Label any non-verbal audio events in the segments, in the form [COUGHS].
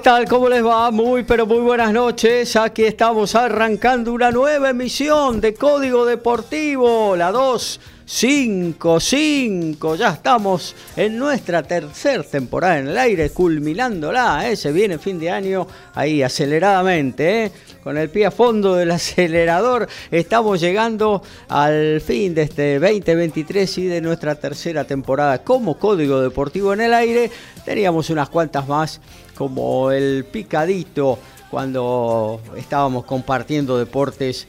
¿Qué tal? ¿Cómo les va? Muy, pero muy buenas noches. Aquí estamos arrancando una nueva emisión de Código Deportivo, la 255. Ya estamos en nuestra tercera temporada en el aire, culminándola. ¿eh? Se viene fin de año ahí aceleradamente, ¿eh? con el pie a fondo del [LAUGHS] acelerador. Estamos llegando al fin de este 2023 y de nuestra tercera temporada como Código Deportivo en el aire. Teníamos unas cuantas más como el picadito cuando estábamos compartiendo deportes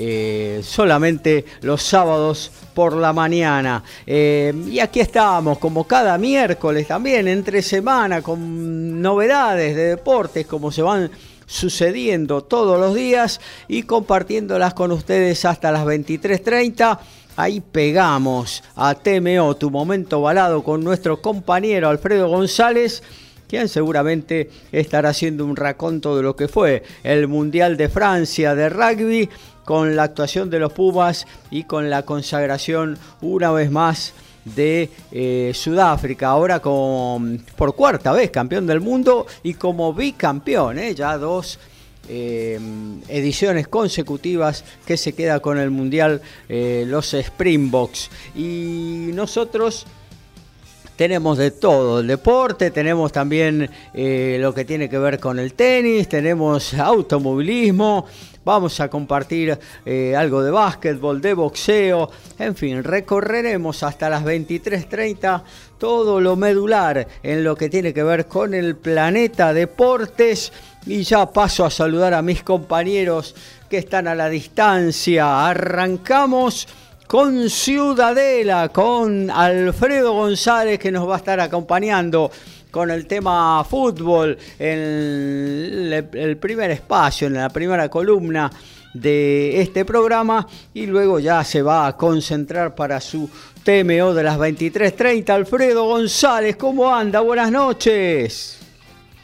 eh, solamente los sábados por la mañana. Eh, y aquí estamos, como cada miércoles también, entre semana, con novedades de deportes, como se van sucediendo todos los días y compartiéndolas con ustedes hasta las 23.30. Ahí pegamos a TMO, tu momento balado con nuestro compañero Alfredo González quien seguramente estará haciendo un raconto de lo que fue el Mundial de Francia de rugby con la actuación de los Pumas y con la consagración una vez más de eh, Sudáfrica, ahora con, por cuarta vez campeón del mundo y como bicampeón, eh, ya dos eh, ediciones consecutivas que se queda con el Mundial los Springboks. Y nosotros tenemos de todo, el deporte, tenemos también eh, lo que tiene que ver con el tenis, tenemos automovilismo, vamos a compartir eh, algo de básquetbol, de boxeo, en fin, recorreremos hasta las 23.30 todo lo medular en lo que tiene que ver con el planeta deportes y ya paso a saludar a mis compañeros que están a la distancia. Arrancamos con Ciudadela, con Alfredo González que nos va a estar acompañando con el tema fútbol en el primer espacio, en la primera columna de este programa y luego ya se va a concentrar para su TMO de las 23.30. Alfredo González, ¿cómo anda? Buenas noches.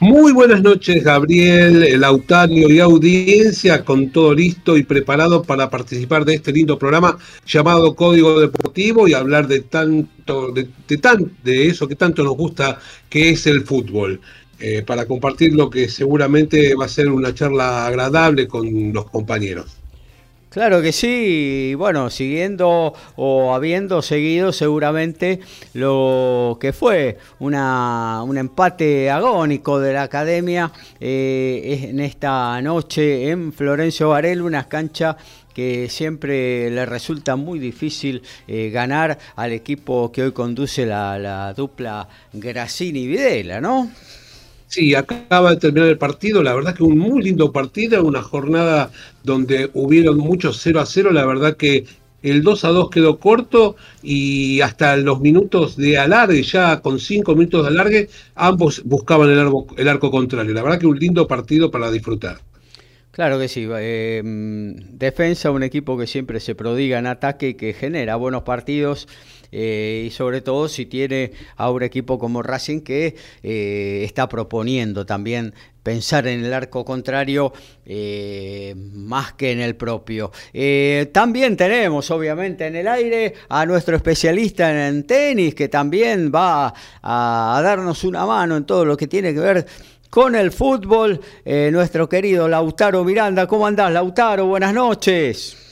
Muy buenas noches, Gabriel, Lautario y audiencia, con todo listo y preparado para participar de este lindo programa llamado Código Deportivo y hablar de tanto, de, de eso que tanto nos gusta, que es el fútbol. Eh, para compartir lo que seguramente va a ser una charla agradable con los compañeros. Claro que sí, bueno, siguiendo o habiendo seguido seguramente lo que fue una, un empate agónico de la academia eh, en esta noche en Florencio Varela, una cancha que siempre le resulta muy difícil eh, ganar al equipo que hoy conduce la, la dupla Grassini-Videla, ¿no? Sí, acaba de terminar el partido, la verdad que un muy lindo partido, una jornada donde hubieron muchos 0 a 0, la verdad que el 2 a 2 quedó corto y hasta los minutos de alargue, ya con 5 minutos de alargue, ambos buscaban el arco, contrario. La verdad que un lindo partido para disfrutar. Claro que sí. Eh, defensa, un equipo que siempre se prodiga en ataque y que genera buenos partidos. Eh, y sobre todo si tiene a un equipo como Racing que eh, está proponiendo también pensar en el arco contrario eh, más que en el propio. también tenemos, obviamente, en el aire a nuestro especialista en tenis, que también va a, darnos una mano en todo lo que tiene que ver con el fútbol. nuestro querido Lautaro Miranda, ¿cómo andás, Lautaro? Buenas noches.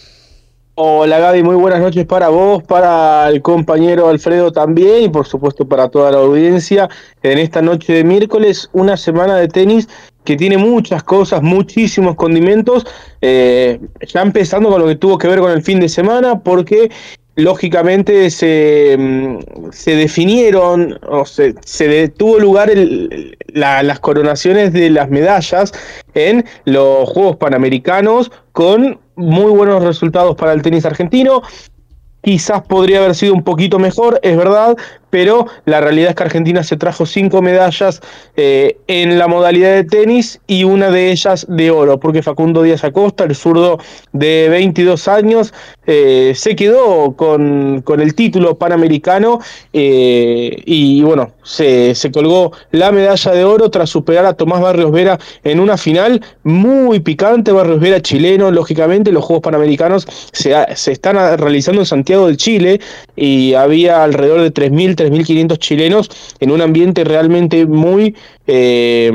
Hola Gaby, muy buenas noches para vos, para el compañero Alfredo también y por supuesto para toda la audiencia. En esta noche de miércoles, una semana de tenis que tiene muchas cosas, muchísimos condimentos, eh, ya empezando con lo que tuvo que ver con el fin de semana, porque lógicamente se, mm, se definieron o se, se tuvo lugar las coronaciones de las medallas en los Juegos Panamericanos con muy buenos resultados para el tenis argentino. Quizás podría haber sido un poquito mejor, es verdad, pero la realidad es que Argentina se trajo cinco medallas eh, en la modalidad de tenis y una de ellas de oro, porque Facundo Díaz Acosta, el zurdo de 22 años, eh, se quedó con, el título panamericano eh, y bueno, se, se, colgó la medalla de oro tras superar a Tomás Barrios Vera en una final muy picante, Barrios Vera chileno, lógicamente los Juegos Panamericanos se, se están realizando en Santiago de Chile y había alrededor de 3.000 3.500 chilenos en un ambiente realmente muy... Eh,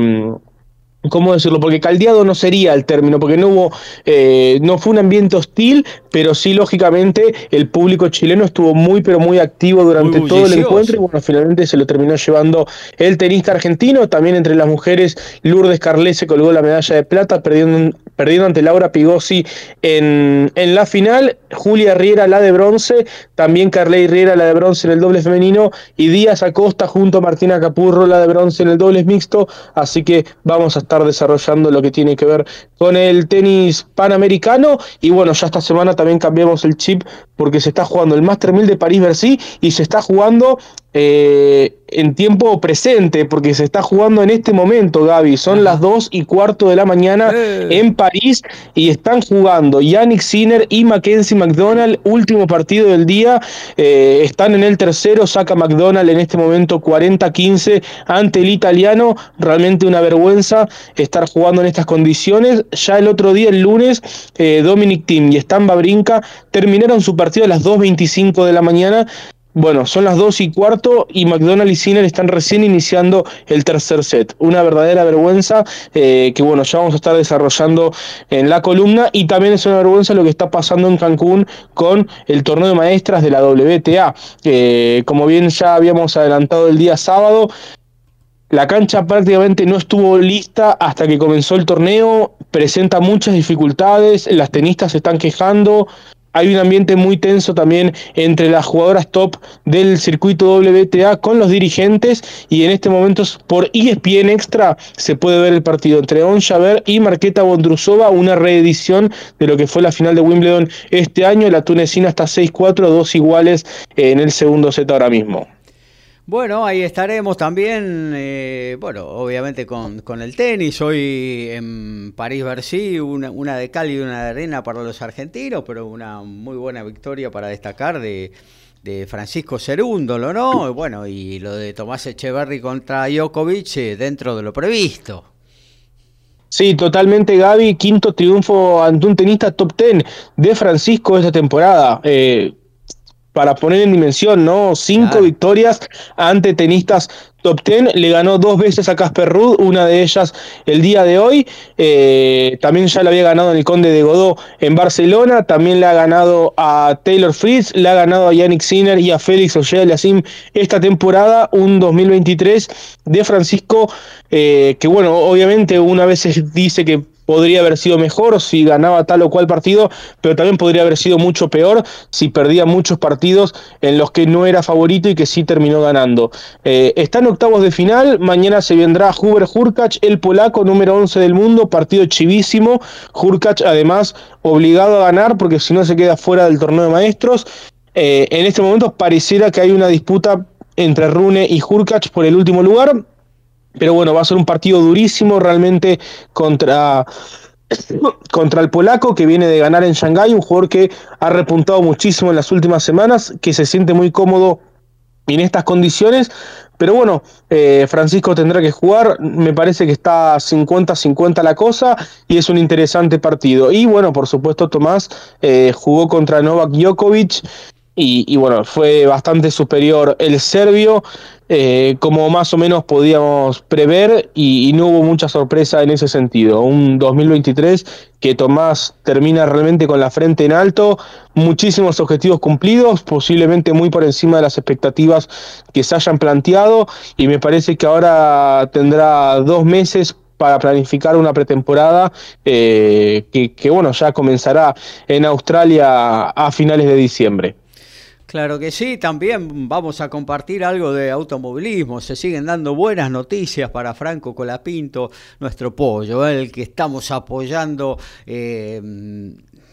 ¿Cómo decirlo? Porque caldeado no sería el término, porque no hubo, eh, no fue un ambiente hostil, pero sí, lógicamente, el público chileno estuvo muy, pero muy activo durante todo el encuentro y bueno, finalmente se lo terminó llevando el tenista argentino. También entre las mujeres, Lourdes Carlet se colgó la medalla de plata, perdiendo, perdiendo ante Laura Pigosi en, en la final. Julia Riera la de bronce, también Carley Riera la de bronce en el doble femenino y Díaz Acosta junto a Martina Capurro la de bronce en el doble mixto. Así que vamos a estar desarrollando lo que tiene que ver con el tenis panamericano. Y bueno, ya esta semana también cambiamos el chip porque se está jugando el Master 1000 de París-Bercy y se está jugando eh, en tiempo presente, porque se está jugando en este momento, Gaby. Son las 2 y cuarto de la mañana eh. en París y están jugando Yannick Sinner y Mackenzie McDonald, último partido del día. Eh, están en el tercero, saca McDonald en este momento 40-15 ante el italiano. Realmente una vergüenza estar jugando en estas condiciones. Ya el otro día, el lunes, Dominic Thiem y Stan Babrinka terminaron su partido a las 2.25 de la mañana bueno, son las 2 y cuarto y McDonald y Sinner están recién iniciando el tercer set. Una verdadera vergüenza eh, que, bueno, ya vamos a estar desarrollando en la columna y también es una vergüenza lo que está pasando en Cancún con el torneo de maestras de la WTA. como bien ya habíamos adelantado el día sábado, la cancha prácticamente no estuvo lista hasta que comenzó el torneo, presenta muchas dificultades, las tenistas se están quejando, hay un ambiente muy tenso también entre las jugadoras top del circuito WTA con los dirigentes y en este momento por ESPN Extra se puede ver el partido entre On y Marqueta Bondrusova, una reedición de lo que fue la final de Wimbledon este año. La tunecina está 6-4, dos iguales en el segundo set ahora mismo. Bueno, ahí estaremos también, eh, bueno, obviamente con, con, el tenis. Hoy en París-Bercy, una, una, de cal y una de arena para los argentinos, pero una muy buena victoria para destacar de, de Francisco Cerúndolo, ¿no? Bueno, y lo de Tomás Echeverry contra Djokovic eh, dentro de lo previsto. Sí, totalmente Gaby, quinto triunfo ante un tenista top ten de Francisco esta temporada. Eh, para poner en dimensión, ¿no? Cinco victorias ante tenistas top ten. Le ganó dos veces a Casper Ruud, una de ellas el día de hoy. Eh, también ya le había ganado en el Conde de Godó en Barcelona. También le ha ganado a Taylor Fritz, le ha ganado a Yannick Sinner y a Félix Auger-Aliassime esta temporada, un 2023 de Francisco, eh, que bueno, obviamente una vez dice que podría haber sido mejor si ganaba tal o cual partido, pero también podría haber sido mucho peor si perdía muchos partidos en los que no era favorito y que sí terminó ganando. Eh, está en octavos de final, mañana se vendrá Huber Hurkacz, el polaco número 11 del mundo, partido chivísimo, Hurkacz además obligado a ganar porque si no se queda fuera del torneo de maestros. Eh, en este momento pareciera que hay una disputa entre Rune y Hurkacz por el último lugar, pero bueno, va a ser un partido durísimo realmente contra, [COUGHS] contra el polaco que viene de ganar en Shanghái, un jugador que ha repuntado muchísimo en las últimas semanas, que se siente muy cómodo en estas condiciones. Pero bueno, eh, Francisco tendrá que jugar, me parece que está 50-50 la cosa y es un interesante partido. Y bueno, por supuesto Tomás eh, jugó contra Novak Djokovic y, bueno, fue bastante superior el serbio, eh, como más o menos podíamos prever, y, no hubo mucha sorpresa en ese sentido. Un 2023 que Tomás termina realmente con la frente en alto, muchísimos objetivos cumplidos, posiblemente muy por encima de las expectativas que se hayan planteado, y me parece que ahora tendrá dos meses para planificar una pretemporada que, que, bueno, ya comenzará en Australia a finales de diciembre. Claro que sí, también vamos a compartir algo de automovilismo. Se siguen dando buenas noticias para Franco Colapinto, nuestro pollo, el que estamos apoyando. Eh,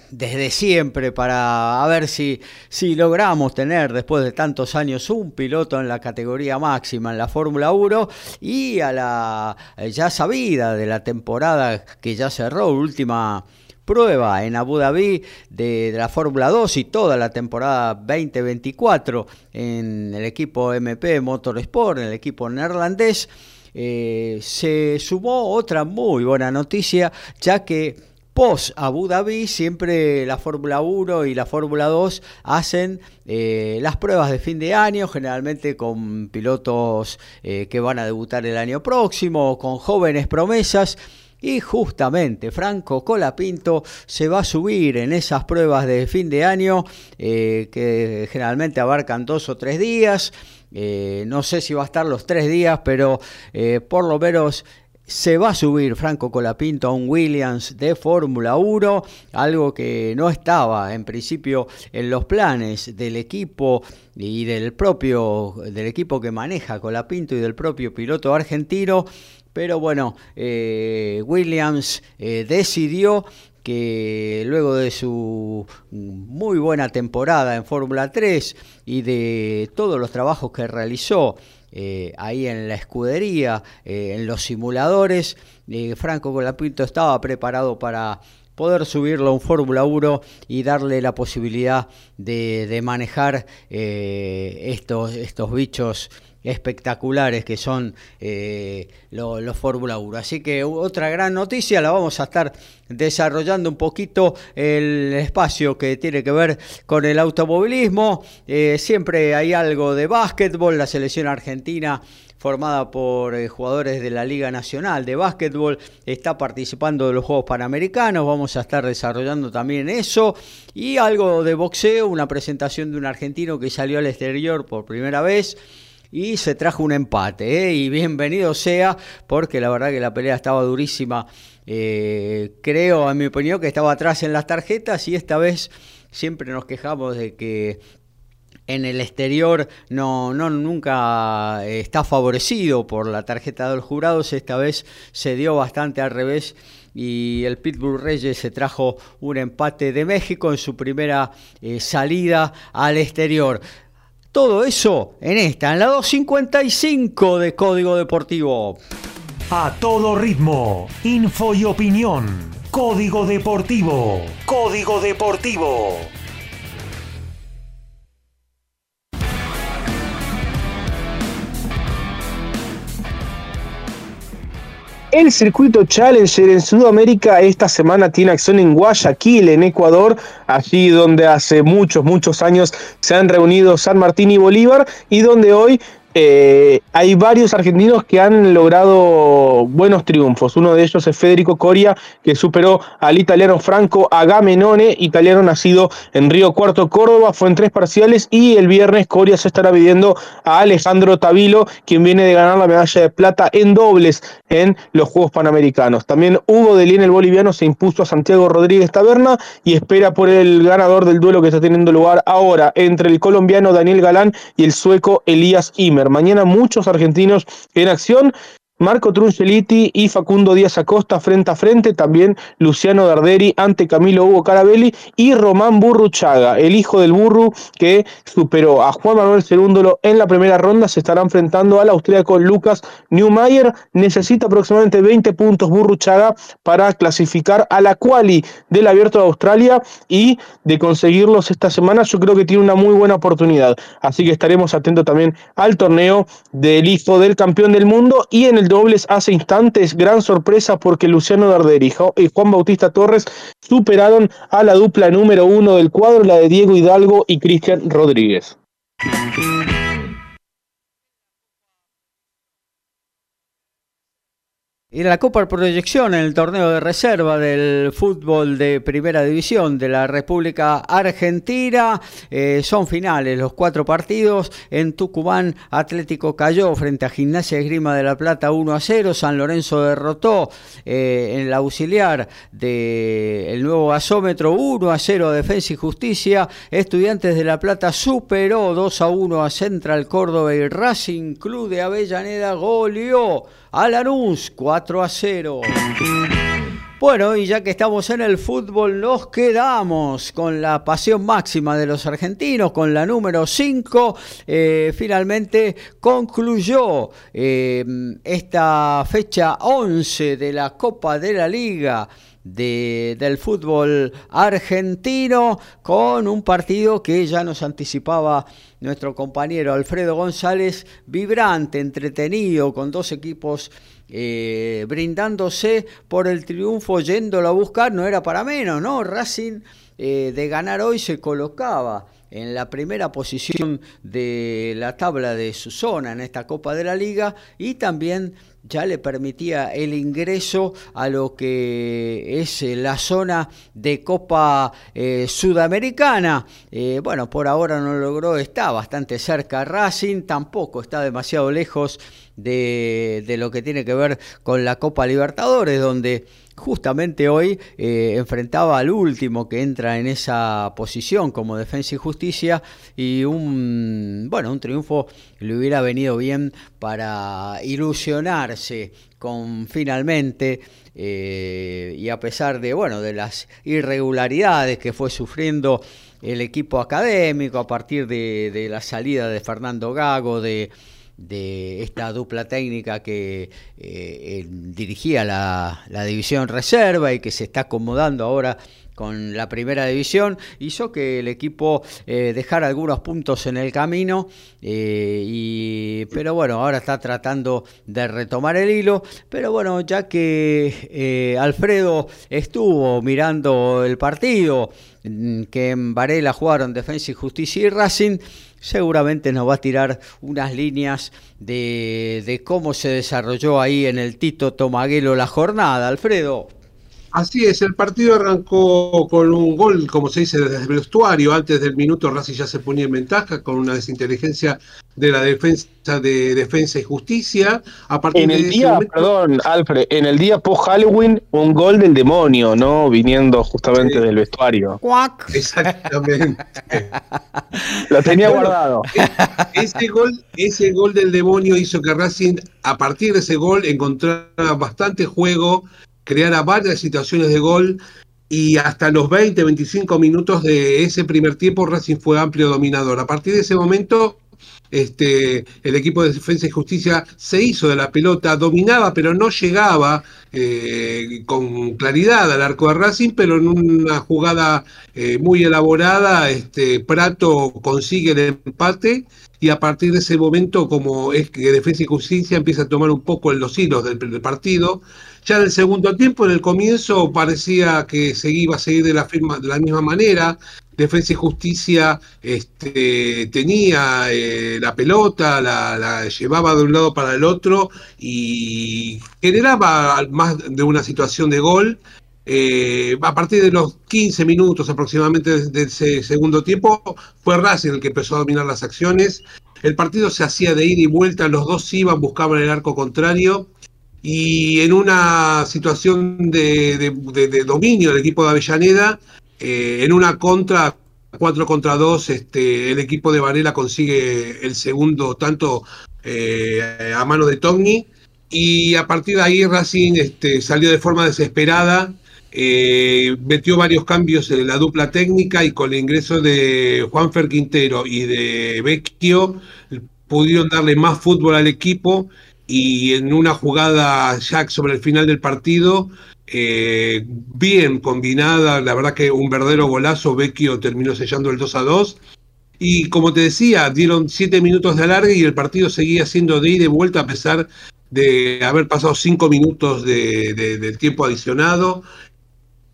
desde siempre para ver si, si logramos tener después de tantos años un piloto en la categoría máxima en la Fórmula 1 y a la ya sabida de la temporada que ya cerró, última prueba en Abu Dhabi de, la Fórmula 2 y toda la temporada 2024 en el equipo MP Motorsport, en el equipo neerlandés. Eh, se sumó otra muy buena noticia, ya que post Abu Dhabi siempre la Fórmula 1 y la Fórmula 2 hacen eh, las pruebas de fin de año, generalmente con pilotos eh, que van a debutar el año próximo, con jóvenes promesas. Y justamente Franco Colapinto se va a subir en esas pruebas de fin de año eh, que generalmente abarcan dos o tres días. Eh, no sé si va a estar los tres días, pero eh, por lo menos se va a subir Franco Colapinto a un Williams de Fórmula 1, algo que no estaba en principio en los planes del equipo y del propio del equipo que maneja Colapinto y del propio piloto argentino pero bueno, eh, Williams eh, decidió que luego de su muy buena temporada en Fórmula 3 y de todos los trabajos que realizó eh, ahí en la escudería, en los simuladores, Franco Colapinto estaba preparado para poder subirlo a un Fórmula 1 y darle la posibilidad de, manejar estos, estos bichos espectaculares que son eh, los, Fórmula 1. Así que otra gran noticia, la vamos a estar desarrollando un poquito el espacio que tiene que ver con el automovilismo. Eh, siempre hay algo de básquetbol, la selección argentina formada por eh, jugadores de la Liga Nacional de Básquetbol, está participando de los Juegos Panamericanos, vamos a estar desarrollando también eso, y algo de boxeo, una presentación de un argentino que salió al exterior por primera vez, y se trajo un empate. ¿eh? Y bienvenido sea, porque la verdad que la pelea estaba durísima. Eh, creo, en mi opinión, que estaba atrás en las tarjetas y esta vez siempre nos quejamos de que en el exterior no, no nunca está favorecido por la tarjeta de los jurados. Esta vez se dio bastante al revés y el Pitbull Reyes se trajo un empate de México en su primera eh, salida al exterior. Todo eso en esta, en la 255 de Código Deportivo. A todo ritmo, info y opinión. Código Deportivo. Código Deportivo. El circuito Challenger en Sudamérica esta semana tiene acción en Guayaquil, en Ecuador, allí donde hace muchos, muchos años se han reunido San Martín y Bolívar y donde hoy eh, hay varios argentinos que han logrado buenos triunfos. Uno de ellos es Federico Coria, que superó al italiano Franco Agamenone, italiano nacido en Río Cuarto, Córdoba. Fue en tres parciales y el viernes Coria se estará pidiendo a Alejandro Tavilo, quien viene de ganar la medalla de plata en dobles en los Juegos Panamericanos. También Hugo Delien, el boliviano, se impuso a Santiago Rodríguez Taberna y espera por el ganador del duelo que está teniendo lugar ahora entre el colombiano Daniel Galán y el sueco Elías Imer. Mañana muchos argentinos en acción. Marco Trunceliti y Facundo Díaz Acosta frente a frente, también Luciano Darderi ante Camilo Hugo Carabelli y Román Burruchaga, el hijo del Burru que superó a Juan Manuel Cerúndolo en la primera ronda, se estará enfrentando al austríaco Lucas Neumayer, necesita aproximadamente 20 puntos Burruchaga para clasificar a la quali del Abierto de Australia y de conseguirlos esta semana. Yo creo que tiene una muy buena oportunidad, así que estaremos atentos también al torneo del hijo del campeón del mundo y en el dobles hace instantes, gran sorpresa porque Luciano Darderi y Juan Bautista Torres superaron a la dupla número uno del cuadro, la de Diego Hidalgo y Cristian Rodríguez. Y la Copa Proyección en el torneo de reserva del fútbol de primera división de la República Argentina. Eh, son finales los cuatro partidos. En Tucumán, Atlético cayó frente a Gimnasia Esgrima de la Plata 1 a 0. San Lorenzo derrotó eh, en la auxiliar del nuevo gasómetro 1 a 0 a Defensa y Justicia. Estudiantes de la Plata superó 2 a 1 a Central Córdoba y Racing Club de Avellaneda goleó a Lanús 4 a 0. Bueno, y ya que estamos en el fútbol, nos quedamos con la pasión máxima de los argentinos, con la número 5. Eh, finalmente concluyó eh, esta fecha 11 de la Copa de la Liga del fútbol argentino con un partido que ya nos anticipaba nuestro compañero Alfredo González, vibrante, entretenido, con dos equipos eh, brindándose por el triunfo, yéndolo a buscar, no era para menos, ¿no? Racing eh, de ganar hoy se colocaba en la primera posición de la tabla de su zona en esta Copa de la Liga y también ya le permitía el ingreso a lo que es eh, la zona de Copa Sudamericana. Bueno, por ahora no logró, está bastante cerca Racing, tampoco está demasiado lejos de, de lo que tiene que ver con la Copa Libertadores, donde justamente hoy eh, enfrentaba al último que entra en esa posición como defensa y justicia y un bueno un triunfo le hubiera venido bien para ilusionarse con finalmente eh, y a pesar de bueno de las irregularidades que fue sufriendo el equipo académico a partir de, de la salida de Fernando Gago de de esta dupla técnica que eh, dirigía la, división reserva y que se está acomodando ahora con la primera división, hizo que el equipo eh, dejara algunos puntos en el camino, eh, y, pero bueno, ahora está tratando de retomar el hilo, pero bueno, ya que Alfredo estuvo mirando el partido, mm, que en Varela jugaron Defensa y Justicia y Racing, seguramente nos va a tirar unas líneas de, cómo se desarrolló ahí en el Tito Tomaguelo la jornada, Alfredo. Así es, el partido arrancó con un gol, como se dice, desde el vestuario. Antes del minuto, Racing ya se ponía en ventaja con una desinteligencia de la defensa de defensa y justicia. A partir en el día, perdón, Alfred, en el día post Halloween, un gol del demonio, ¿no? Viniendo justamente del vestuario. Exactamente. [LAUGHS] Lo tenía guardado. Ese gol, ese gol del demonio hizo que Racing, a partir de ese gol, encontrara bastante juego creara varias situaciones de gol y hasta los 20, 25 minutos de ese primer tiempo Racing fue amplio dominador. A partir de ese momento este, el equipo de Defensa y Justicia se hizo de la pelota, dominaba, pero no llegaba eh, con claridad al arco de Racing, pero en una jugada eh, muy elaborada, este, Prato consigue el empate y a partir de ese momento, como es que Defensa y Justicia empieza a tomar un poco los hilos del, partido, ya en el segundo tiempo, en el comienzo, parecía que iba a seguir de la, firma, de la misma manera. Defensa y Justicia este, tenía eh, la pelota, la, llevaba de un lado para el otro y generaba más de una situación de gol. Eh, a partir de los 15 minutos aproximadamente de ese segundo tiempo, fue Racing el que empezó a dominar las acciones. El partido se hacía de ida y vuelta, los dos iban, buscaban el arco contrario. Y en una situación de, dominio del equipo de Avellaneda, eh, en una contra, 4 contra 2, este, el equipo de Varela consigue el segundo tanto eh, a mano de Togni. Y a partir de ahí Racing este, salió de forma desesperada eh, metió varios cambios en la dupla técnica y con el ingreso de Juanfer Quintero y de Vecchio pudieron darle más fútbol al equipo y en una jugada Jack sobre el final del partido, eh, bien combinada, la verdad que un verdadero golazo, Vecchio terminó sellando el 2 a 2. Y como te decía, dieron siete minutos de alargue y el partido seguía siendo de ida y vuelta a pesar de haber pasado cinco minutos de, del tiempo adicionado.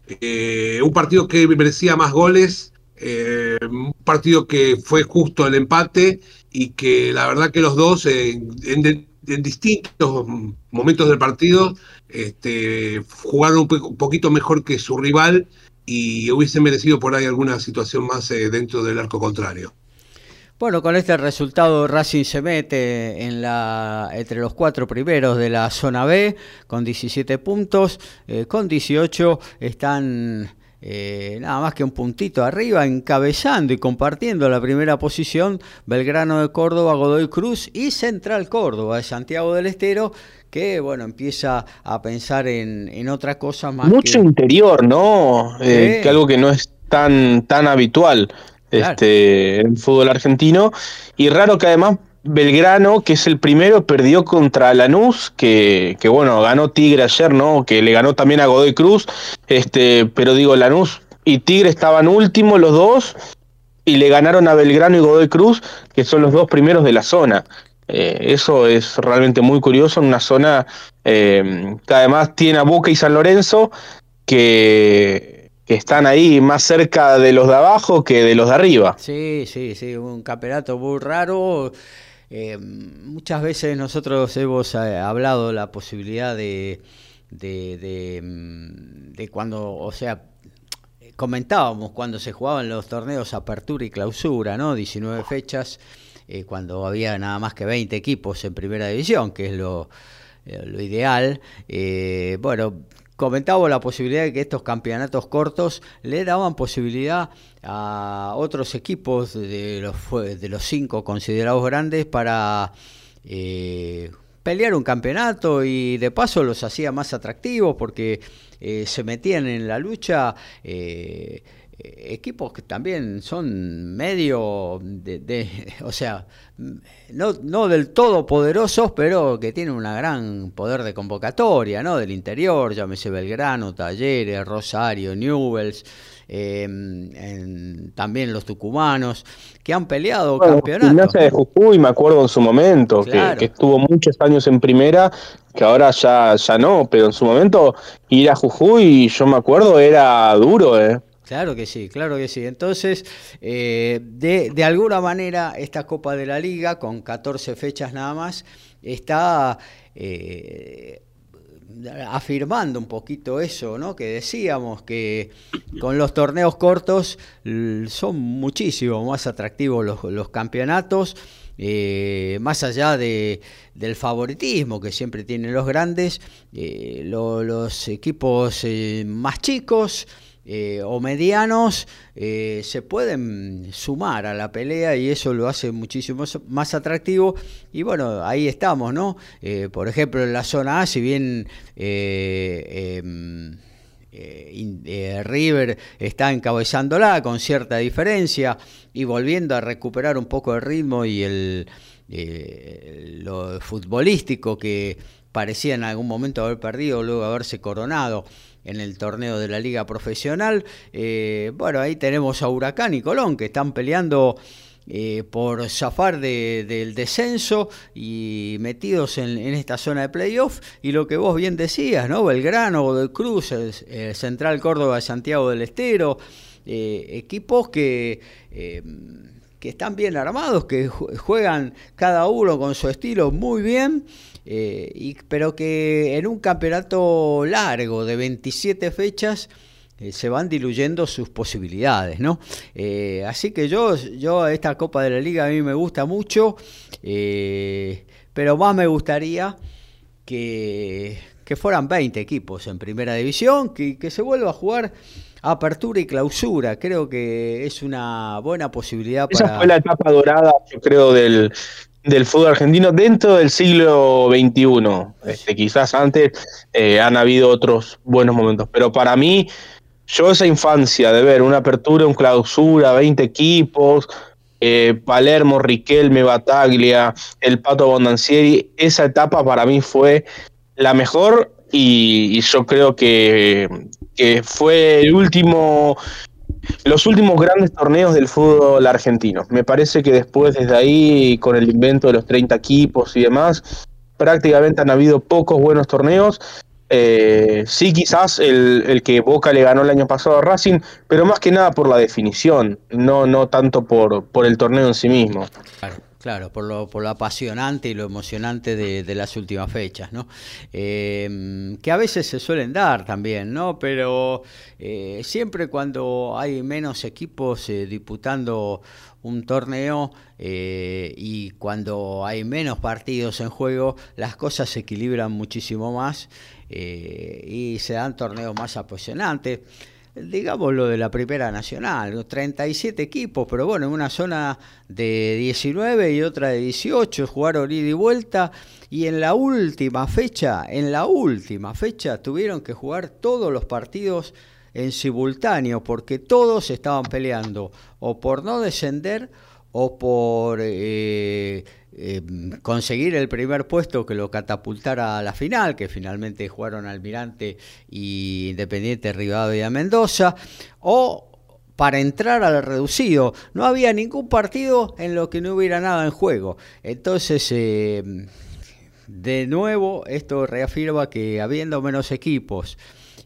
Eh, un partido que merecía más goles, eh, un partido que fue justo el empate y que la verdad que los dos en, en distintos momentos del partido este, jugaron un, poquito mejor que su rival y hubiesen merecido por ahí alguna situación más eh, dentro del arco contrario. Bueno, con este resultado Racing se mete en la, entre los cuatro primeros de la zona B con 17 puntos, eh, con 18 están eh, nada más que un puntito arriba, encabezando y compartiendo la primera posición Belgrano de Córdoba, Godoy Cruz y Central Córdoba de Santiago del Estero, que bueno, empieza a pensar en, otra cosa más. Mucho interior, ¿no? Eh, que algo que no es tan, tan habitual este, en fútbol argentino. Y raro que además Belgrano, que es el primero, perdió contra Lanús, que, bueno, ganó Tigre ayer, ¿no? Que le ganó también a Godoy Cruz. Este, pero digo, Lanús y Tigre estaban últimos los dos, y le ganaron a Belgrano y Godoy Cruz, que son los dos primeros de la zona. Eh, eso es realmente muy curioso en una zona eh, que además tiene a Boca y San Lorenzo, que que están ahí más cerca de los de abajo que de los de arriba. Sí, sí, sí, un campeonato muy raro. Eh, muchas veces nosotros hemos eh, hablado la posibilidad de, de, mm, de, cuando, o sea, comentábamos cuando se jugaban los torneos apertura y clausura, ¿no? 19 fechas, eh, cuando había nada más que 20 equipos en primera división, que es lo, lo ideal. bueno, comentaba la posibilidad de que estos campeonatos cortos le daban posibilidad a otros equipos de los, de los cinco considerados grandes para eh, pelear un campeonato y de paso los hacía más atractivos porque eh, se metían en la lucha. Eh, equipos que también son medio de, [LAUGHS] o sea, no, no del todo poderosos, pero que tienen un gran poder de convocatoria, ¿no? Del interior, llámese Belgrano, Talleres, Rosario, Newells, em, también los tucumanos, que han peleado campeonatos. Gimnasia de Jujuy, me acuerdo en su momento, que, que, estuvo muchos años en primera, que ahora ya, ya no, pero en su momento ir a Jujuy, yo me acuerdo, era duro, ¿eh? Claro que sí, claro que sí. Entonces, eh, de, alguna manera, esta Copa de la Liga, con 14 fechas nada más, está eh, afirmando un poquito eso, ¿no? Que decíamos que con los torneos cortos son muchísimo más atractivos los, campeonatos. Eh, más allá de, del favoritismo que siempre tienen los grandes, los equipos más chicos eh, o medianos eh, se pueden sumar a la pelea y eso lo hace muchísimo más atractivo. Y bueno, ahí estamos, ¿no? Eh, por ejemplo, en la zona A, si bien em, River está encabezándola con cierta diferencia y volviendo a recuperar un poco el ritmo y el lo futbolístico que parecía en algún momento haber perdido luego haberse coronado en el torneo de la liga profesional. Eh, bueno, ahí tenemos a Huracán y Colón que están peleando eh, por zafar del descenso y metidos en, esta zona de playoff. Y lo que vos bien decías, ¿no? Belgrano, del Cruz, el, Central Córdoba Santiago del Estero, eh, equipos que que están bien armados, que juegan cada uno con su estilo muy bien eh, pero que en un campeonato largo de 27 fechas eh, se van diluyendo sus posibilidades, ¿no? Eh, así que yo, yo esta Copa de la Liga a mí me gusta mucho, pero más me gustaría que, que, fueran 20 equipos en primera división, que, que se vuelva a jugar apertura y clausura. Creo que es una buena posibilidad para. Esa fue la etapa dorada, yo creo, del, del fútbol argentino dentro del siglo XXI. Este, quizás antes eh, han habido otros buenos momentos, pero para mí, yo esa infancia de ver una apertura, un clausura, 20 equipos, eh, Palermo, Riquelme, Bataglia, el Pato Bondancieri, esa etapa para mí fue la mejor y, yo creo que, que fue el último los últimos grandes torneos del fútbol argentino. Me parece que después, desde ahí, con el invento de los 30 equipos y demás, prácticamente han habido pocos buenos torneos. Eh, sí, quizás el, que Boca le ganó el año pasado a Racing, pero más que nada por la definición, no, no tanto por, por el torneo en sí mismo. Claro, por lo, por lo apasionante y lo emocionante de, las últimas fechas, ¿no? Em, que a veces se suelen dar también, ¿no? Pero eh, siempre cuando hay menos equipos eh, disputando un torneo eh, y cuando hay menos partidos en juego, las cosas se equilibran muchísimo más y se dan torneos más apasionantes digamos lo de la Primera Nacional, 37 equipos, pero bueno, en una zona de 19 y otra de 18, jugaron ida y vuelta, y en la última fecha, en la última fecha tuvieron que jugar todos los partidos en simultáneo, porque todos estaban peleando o por no descender o por eh, eh, conseguir el primer puesto que lo catapultara a la final, que finalmente jugaron Almirante y Independiente Rivadavia Mendoza, o para entrar al reducido. No había ningún partido en lo que no hubiera nada en juego. Entonces, eh, de nuevo, esto reafirma que habiendo menos equipos,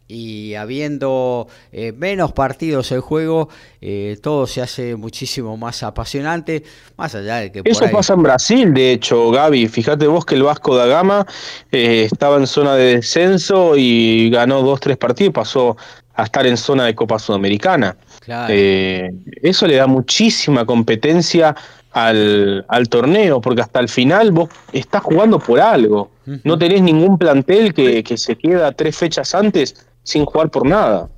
y habiendo eh, menos partidos en juego, eh, todo se hace muchísimo más apasionante, más allá de que... Eso pasa en Brasil, de hecho, Gaby, fíjate vos que el Vasco da Gama eh, estaba en zona de descenso y ganó dos, tres partidos y pasó a estar en zona de Copa Sudamericana. eso le da muchísima competencia al, al, torneo, porque hasta el final vos estás jugando por algo. No tenés ningún plantel que, que se queda tres fechas antes sin jugar por nada.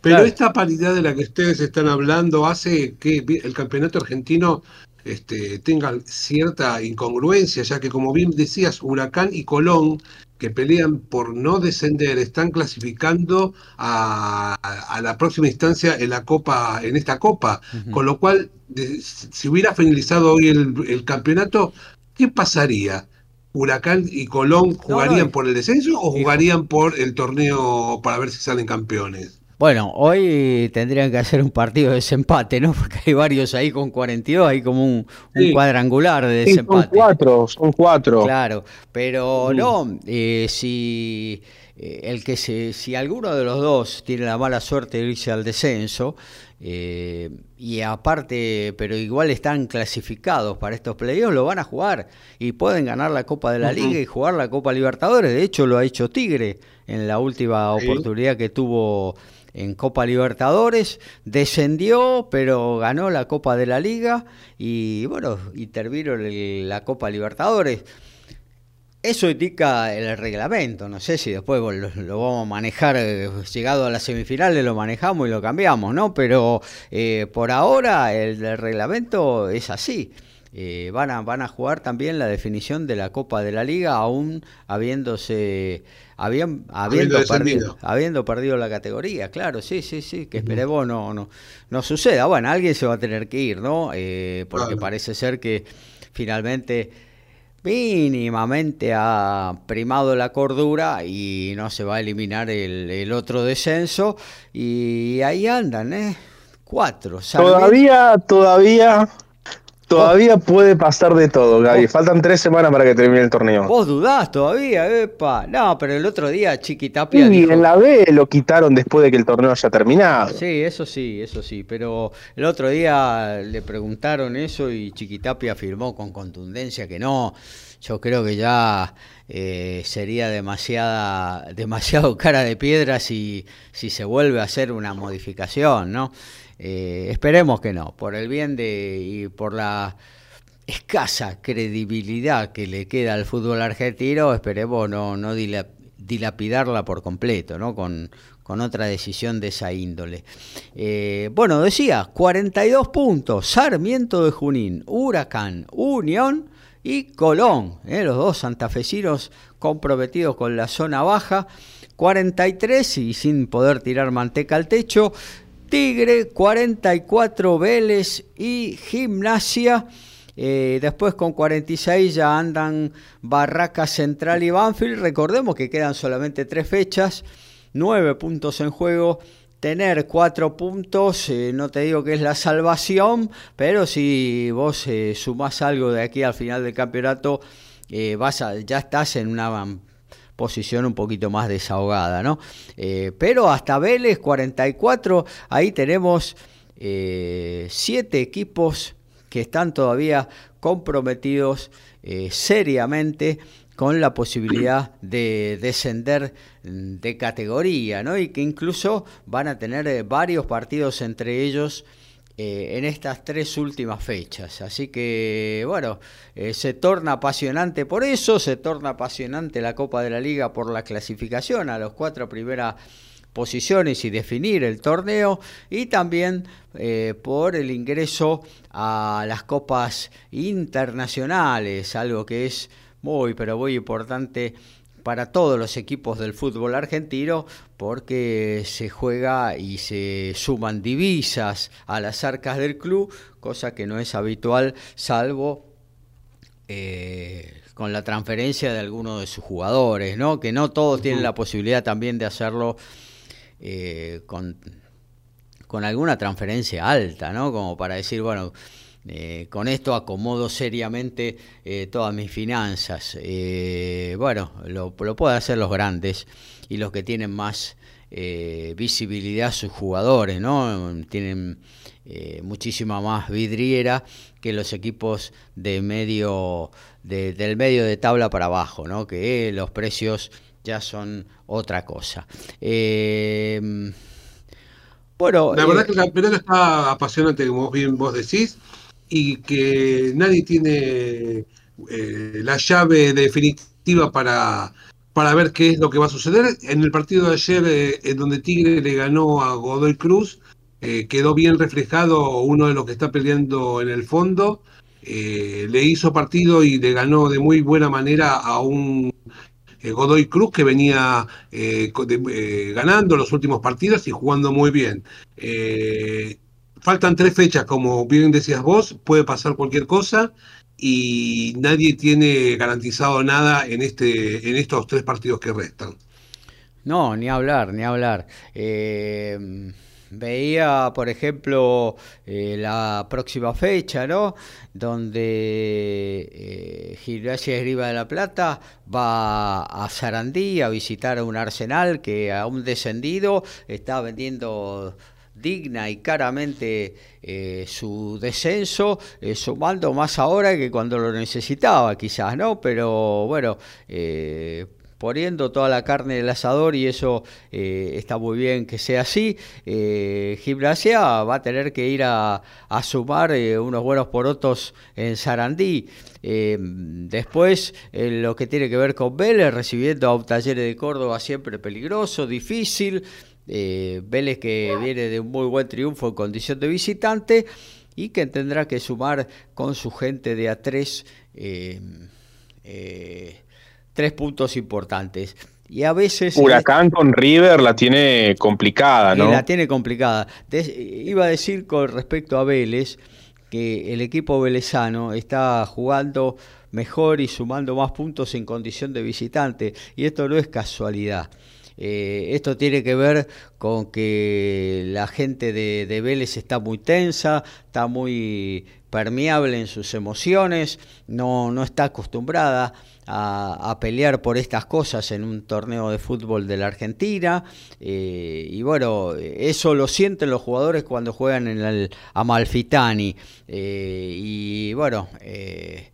Pero esta paridad de la que ustedes están hablando hace que el campeonato argentino este, tenga cierta incongruencia, ya que como bien decías, Huracán y Colón, que pelean por no descender, están clasificando a, la próxima instancia en la Copa, en esta Copa. Con lo cual, si hubiera finalizado hoy el, el campeonato, ¿qué pasaría? Huracán y Colón jugarían por el descenso o jugarían por el torneo para ver si salen campeones? Bueno, hoy tendrían que hacer un partido de desempate, ¿no? [LAUGHS] Porque hay varios ahí con 42, hay como un, cuadrangular de desempate. son cuatro, son cuatro. Claro, pero mm. no, eh, si eh, el que se, si alguno de los dos tiene la mala suerte de irse al descenso, eh, y aparte, pero igual están clasificados para estos playoffs, lo van a jugar y pueden ganar la Copa de la Liga y jugar la Copa Libertadores. De hecho, lo ha hecho Tigre en la última oportunidad que tuvo en Copa Libertadores, descendió, pero ganó la Copa de la Liga y bueno, y terminó la Copa Libertadores. Eso indica el reglamento, no sé si después lo, vamos a manejar, eh, llegado a las semifinales lo manejamos y lo cambiamos, ¿no? Pero eh, por ahora el, reglamento es así. Eh, van, a, van a jugar también la definición de la Copa de la Liga, aún habiéndose habían, habiendo, perdido, habiendo perdido la categoría, claro, sí, sí, sí, que esperemos no, no, no suceda. Bueno, alguien se va a tener que ir, ¿no? porque parece ser que finalmente mínimamente ha primado la cordura y no se va a eliminar el, otro descenso y ahí andan, ¿eh? Cuatro. Todavía, todavía Todavía puede pasar de todo, Gaby. Faltan tres semanas para que termine el torneo. ¿Vos dudás todavía, epa? No, pero el otro día Chiquitapia. Sí, en la B lo quitaron después de que el torneo haya terminado. Sí, eso sí, eso sí. Pero el otro día le preguntaron eso y Chiquitapia afirmó con contundencia que no. Yo creo que ya eh, sería demasiada, demasiado cara de piedra si, si se vuelve a hacer una modificación, ¿no? Eh, esperemos que no, por el bien de y por la escasa credibilidad que le queda al fútbol argentino, esperemos no, no dilapidarla por completo, ¿no? Con, con otra decisión de esa índole. Eh, bueno, decía, 42 puntos, Sarmiento de Junín, Huracán, Unión y Colón, ¿eh? los dos santafesinos comprometidos con la zona baja, 43 y sin poder tirar manteca al techo, Tigre, 44 Vélez y Gimnasia. Eh, después con 46 ya andan Barraca Central y Banfield. Recordemos que quedan solamente tres fechas, nueve puntos en juego. Tener cuatro puntos, eh, no te digo que es la salvación, pero si vos eh, sumás algo de aquí al final del campeonato, vas ya estás en una posición un poquito más desahogada, ¿no? Eh, pero hasta Vélez 44, ahí tenemos eh, siete equipos que están todavía comprometidos eh, seriamente con la posibilidad de descender de categoría, ¿no? Y que incluso van a tener varios partidos entre ellos eh, en estas tres últimas fechas. Así que, bueno, se torna apasionante por eso, se torna apasionante la Copa de la Liga por la clasificación a los cuatro primeras posiciones y definir el torneo y también eh, por el ingreso a las copas internacionales, algo que es muy pero muy importante para todos los equipos del fútbol argentino porque se juega y se suman divisas a las arcas del club, cosa que no es habitual salvo eh, con la transferencia de algunos de sus jugadores, ¿no? que no todos tienen la posibilidad también de hacerlo eh, con, con, alguna transferencia alta, ¿no? Como para decir, bueno, eh, con esto acomodo seriamente eh, todas mis finanzas. bueno, lo, lo pueden hacer los grandes y los que tienen más visibilidad sus jugadores, ¿no? Tienen muchísima más vidriera que los equipos de medio del medio de tabla para abajo, ¿no? Que los precios ya son otra cosa. Eh, bueno, la verdad eh, que la pelota está apasionante, como bien vos decís, y que nadie tiene eh, la llave definitiva para, para ver qué es lo que va a suceder. En el partido de ayer, en donde Tigre le ganó a Godoy Cruz, quedó bien reflejado uno de los que está peleando en el fondo. le hizo partido y le ganó de muy buena manera a un eh, Godoy Cruz, que venía eh, eh, ganando los últimos partidos y jugando muy bien. Faltan tres fechas, como bien decías vos, puede pasar cualquier cosa y nadie tiene garantizado nada en, este, en estos tres partidos que restan. No, ni hablar, ni hablar. Veía, por ejemplo, eh, la próxima fecha, ¿no? Donde eh, Gimnasia Riva de la Plata va a Sarandí a visitar un Arsenal que a un descendido está vendiendo digna y caramente eh, su descenso, eh, sumando más ahora que cuando lo necesitaba, quizás, ¿no? Pero bueno, eh, poniendo toda la carne del asador y eso eh, está muy bien que sea así. Eh, Gimnasia va a tener que ir a, sumar eh, unos buenos porotos en Sarandí. después, lo que tiene que ver con Vélez, recibiendo a un taller de Córdoba siempre peligroso, difícil. Vélez que viene de un muy buen triunfo en condición de visitante y que tendrá que sumar con su gente de A3 tres puntos importantes. Y a veces... Huracán con River la tiene complicada, ¿no? la tiene complicada. iba a decir con respecto a Vélez que el equipo velezano está jugando mejor y sumando más puntos en condición de visitante. Y esto no es casualidad. Eh, esto tiene que ver con que la gente de, de, Vélez está muy tensa, está muy permeable en sus emociones, no, no está acostumbrada a, pelear por estas cosas en un torneo de fútbol de la Argentina. Eh, y bueno, eso lo sienten los jugadores cuando juegan en el Amalfitani. Eh, y bueno, eh,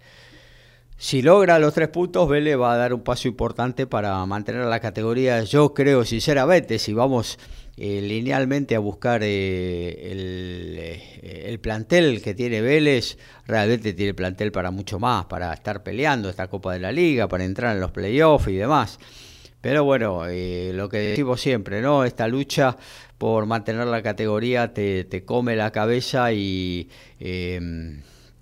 si logra los tres puntos, Vélez va a dar un paso importante para mantener la categoría. Yo creo sinceramente, si vamos eh, linealmente a buscar eh, eh, el, plantel que tiene Vélez, realmente tiene plantel para mucho más, para estar peleando esta Copa de la Liga, para entrar en los playoffs y demás. Pero bueno, lo que decimos siempre, ¿no? Esta lucha por mantener la categoría te, te come la cabeza y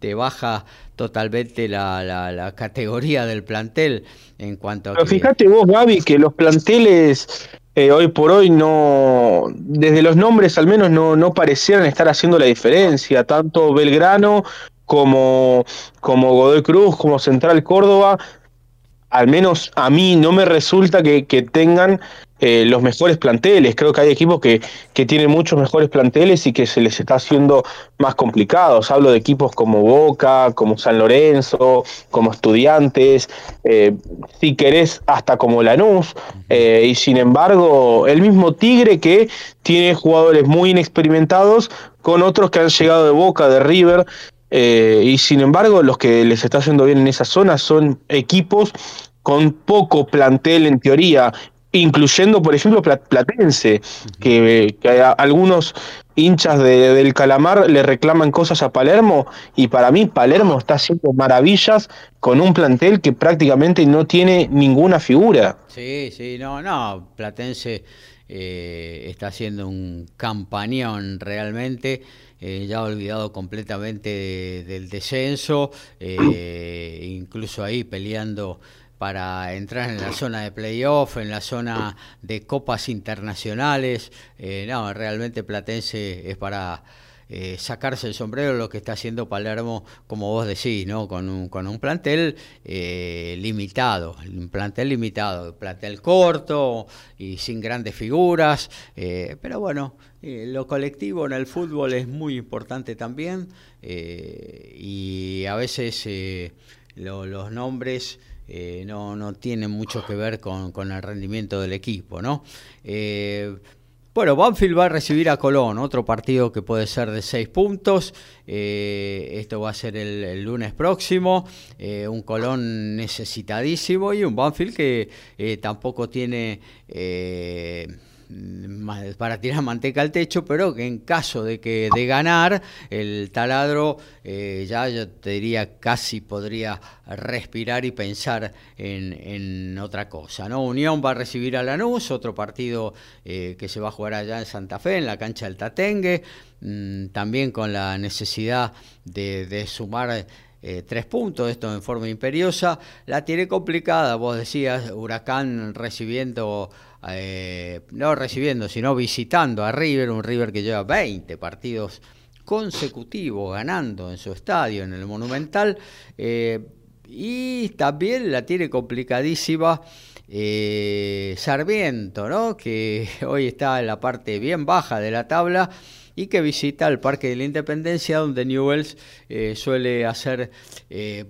te baja totalmente la, la, categoría del plantel en cuanto a... Pero fíjate vos, Gaby, que los planteles eh, hoy por hoy no, desde los nombres al menos no, no parecieran estar haciendo la diferencia, tanto Belgrano como, como Godoy Cruz, como Central Córdoba, al menos a mí no me resulta que, que tengan eh, los mejores planteles. Creo que hay equipos que, que, tienen muchos mejores planteles y que se les está haciendo más complicados. Hablo de equipos como Boca, como San Lorenzo, como Estudiantes, eh, si querés hasta como Lanús. Eh, y sin embargo, el mismo Tigre que tiene jugadores muy inexperimentados con otros que han llegado de Boca, de River. Eh, y sin embargo los que les está yendo bien en esa zona son equipos con poco plantel en teoría, incluyendo por ejemplo Platense, que, algunos hinchas del Calamar le reclaman cosas a Palermo y para mí Palermo está haciendo maravillas con un plantel que prácticamente no tiene ninguna figura. Sí, sí, no, no, Platense eh, está haciendo un campañón realmente. Eh, ya olvidado completamente del descenso, eh, incluso ahí peleando para entrar en la zona de playoff, en la zona de copas internacionales. no, realmente Platense es para eh, sacarse el sombrero lo que está haciendo Palermo, como vos decís, ¿no? con, un, con un plantel eh, limitado, un plantel limitado, plantel corto y sin grandes figuras, eh, pero bueno, lo colectivo en el fútbol es muy importante también y a veces los nombres... no, no tienen mucho que ver con, con el rendimiento del equipo, ¿no? Bueno, Banfield va a recibir a Colón, otro partido que puede ser de seis puntos. Eh, esto va a ser el, lunes próximo. Eh, un Colón necesitadísimo y un Banfield que eh, tampoco tiene para tirar manteca al techo, pero que en caso de que de ganar, el taladro eh, ya yo te diría casi podría respirar y pensar en, otra cosa. ¿no? Unión va a recibir a Lanús, otro partido eh, que se va a jugar allá en Santa Fe, en la cancha del Tatengue, mm, también con la necesidad de, sumar. Eh, tres puntos, esto en forma imperiosa, la tiene complicada, vos decías, Huracán recibiendo eh, no recibiendo, sino visitando a River, un River que lleva 20 partidos consecutivos ganando en su estadio, en el Monumental, eh, y también la tiene complicadísima eh, ¿no? que [LAUGHS] hoy está en la parte bien baja de la tabla y que visita el Parque de la Independencia, donde Newells suele hacer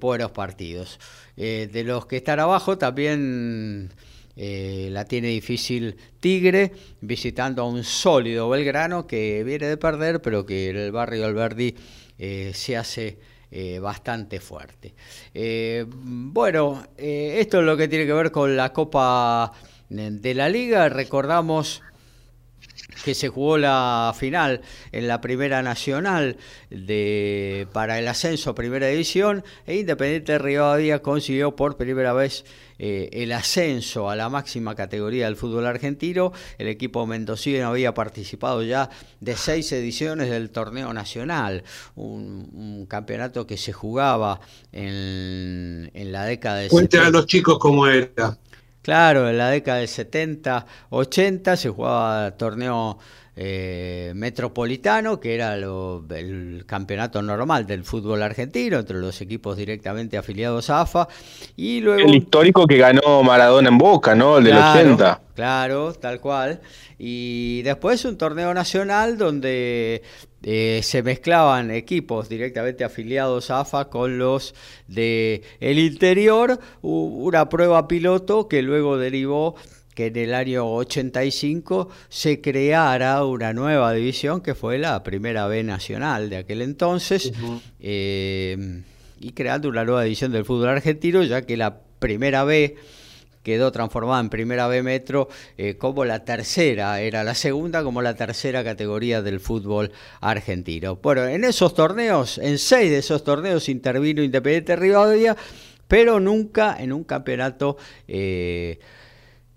buenos partidos. de los que están abajo también eh, la tiene difícil Tigre, visitando a un sólido Belgrano que viene de perder, pero que en el barrio Alberdi eh, se hace eh, bastante fuerte. bueno, esto es lo que tiene que ver con la Copa de la Liga. Recordamos que se jugó la final en la Primera Nacional de, para el ascenso a Primera División e Independiente de Rivadavia consiguió por primera vez eh, el ascenso a la máxima categoría del fútbol argentino. El equipo mendocino había participado ya de seis ediciones del torneo nacional, un, campeonato que se jugaba en, la década de... Cuéntenle a los chicos cómo era. Claro, en la década de 70, 80 se jugaba torneo eh, metropolitano, que era el campeonato normal del fútbol argentino, entre los equipos directamente afiliados a AFA. Y luego, el histórico que ganó Maradona en Boca, ¿no? El del 80. Claro, tal cual. Y después un torneo nacional donde eh, se mezclaban equipos directamente afiliados a AFA con los de el interior, una prueba piloto que luego derivó que en el año 85 se creara una nueva división que fue la primera B nacional de aquel entonces, eh, y creando una nueva división del fútbol argentino, ya que la primera B quedó transformada en Primera B Metro eh, como la tercera, era la segunda como la tercera categoría del fútbol argentino. Bueno, en esos torneos, en seis de esos torneos intervino Independiente Rivadavia, pero nunca en un campeonato eh,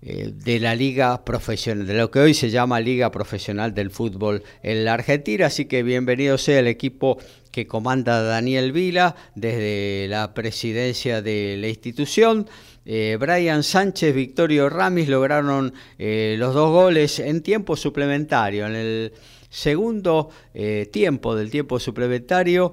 eh, de la liga profesional, de lo que hoy se llama Liga Profesional del Fútbol en la Argentina. Así que bienvenido sea el equipo que comanda Daniel Vila desde la presidencia de la institución. Eh, Brian Sánchez, Victorio Ramis lograron eh, los dos goles en tiempo suplementario. En el segundo tiempo del tiempo suplementario,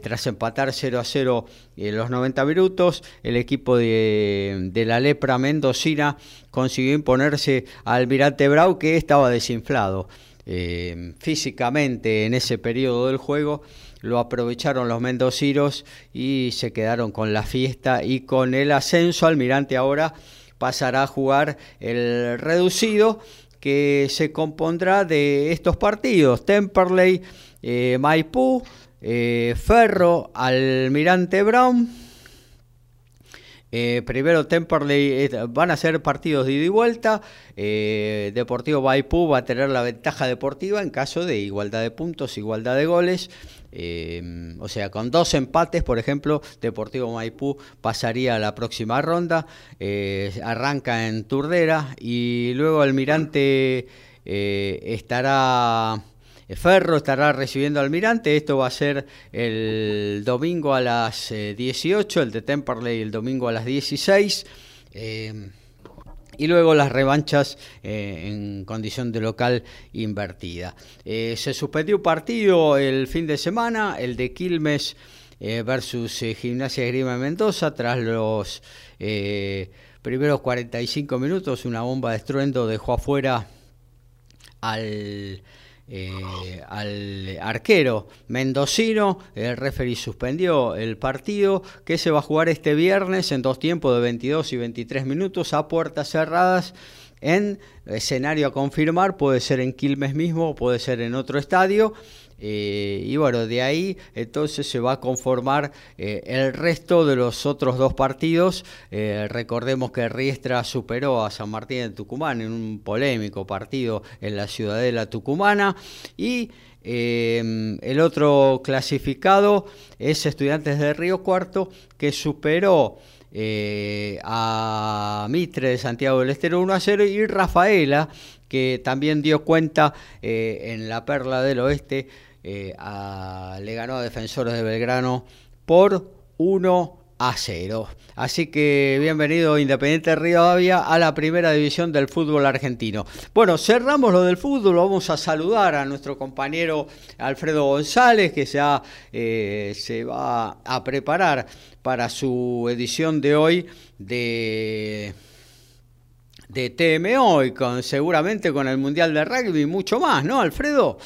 tras empatar 0 a 0 en los 90 minutos, el equipo de, de la Lepra Mendocina consiguió imponerse al Almirante Brau que estaba desinflado. Eh, físicamente en ese periodo del juego lo aprovecharon los mendocinos y se quedaron con la fiesta y con el ascenso Almirante ahora pasará a jugar el reducido que se compondrá de estos partidos, Temperley, eh, Maipú, eh, Ferro, Almirante Brown. Eh, primero Temperley van a ser partidos de ida y vuelta. Deportivo Maipú va a tener la ventaja deportiva en caso de igualdad de puntos, igualdad de goles. O sea, con dos empates, por ejemplo, Deportivo Maipú pasaría a la próxima ronda. arranca en Turdera y luego Almirante estará Ferro estará recibiendo al Almirante. Esto va a ser el domingo a las 18, eh, el de Temperley el domingo a las 16. Eh, y luego las revanchas eh, en condición de local invertida. se suspendió un partido el fin de semana, el de Quilmes versus Gimnasia Grima Mendoza, tras los primeros 45 minutos, una bomba de estruendo dejó afuera al eh, al arquero mendocino. El referee suspendió el partido que se va a jugar este viernes en dos tiempos de 22 y 23 minutos a puertas cerradas en escenario a confirmar, puede ser en Quilmes mismo, puede ser en otro estadio. Eh, y bueno, de ahí entonces se va a conformar eh, el resto de los otros dos partidos. Eh, recordemos que Riestra superó a San Martín de Tucumán en un polémico partido en la ciudadela tucumana. Y el otro clasificado es Estudiantes de Río Cuarto, que superó a Mitre de Santiago del Estero 1 a 0 y Rafaela, que también dio cuenta en la Perla del Oeste eh, le ganó a Defensores de Belgrano por 1 a 0. Así que bienvenido Independiente Rivadavia a la primera división del fútbol argentino. Bueno, cerramos lo del fútbol, vamos a saludar a nuestro compañero Alfredo González que eh, se va a preparar para su edición de hoy de de TMO y con, seguramente con el Mundial de Rugby y mucho más, ¿no, Alfredo?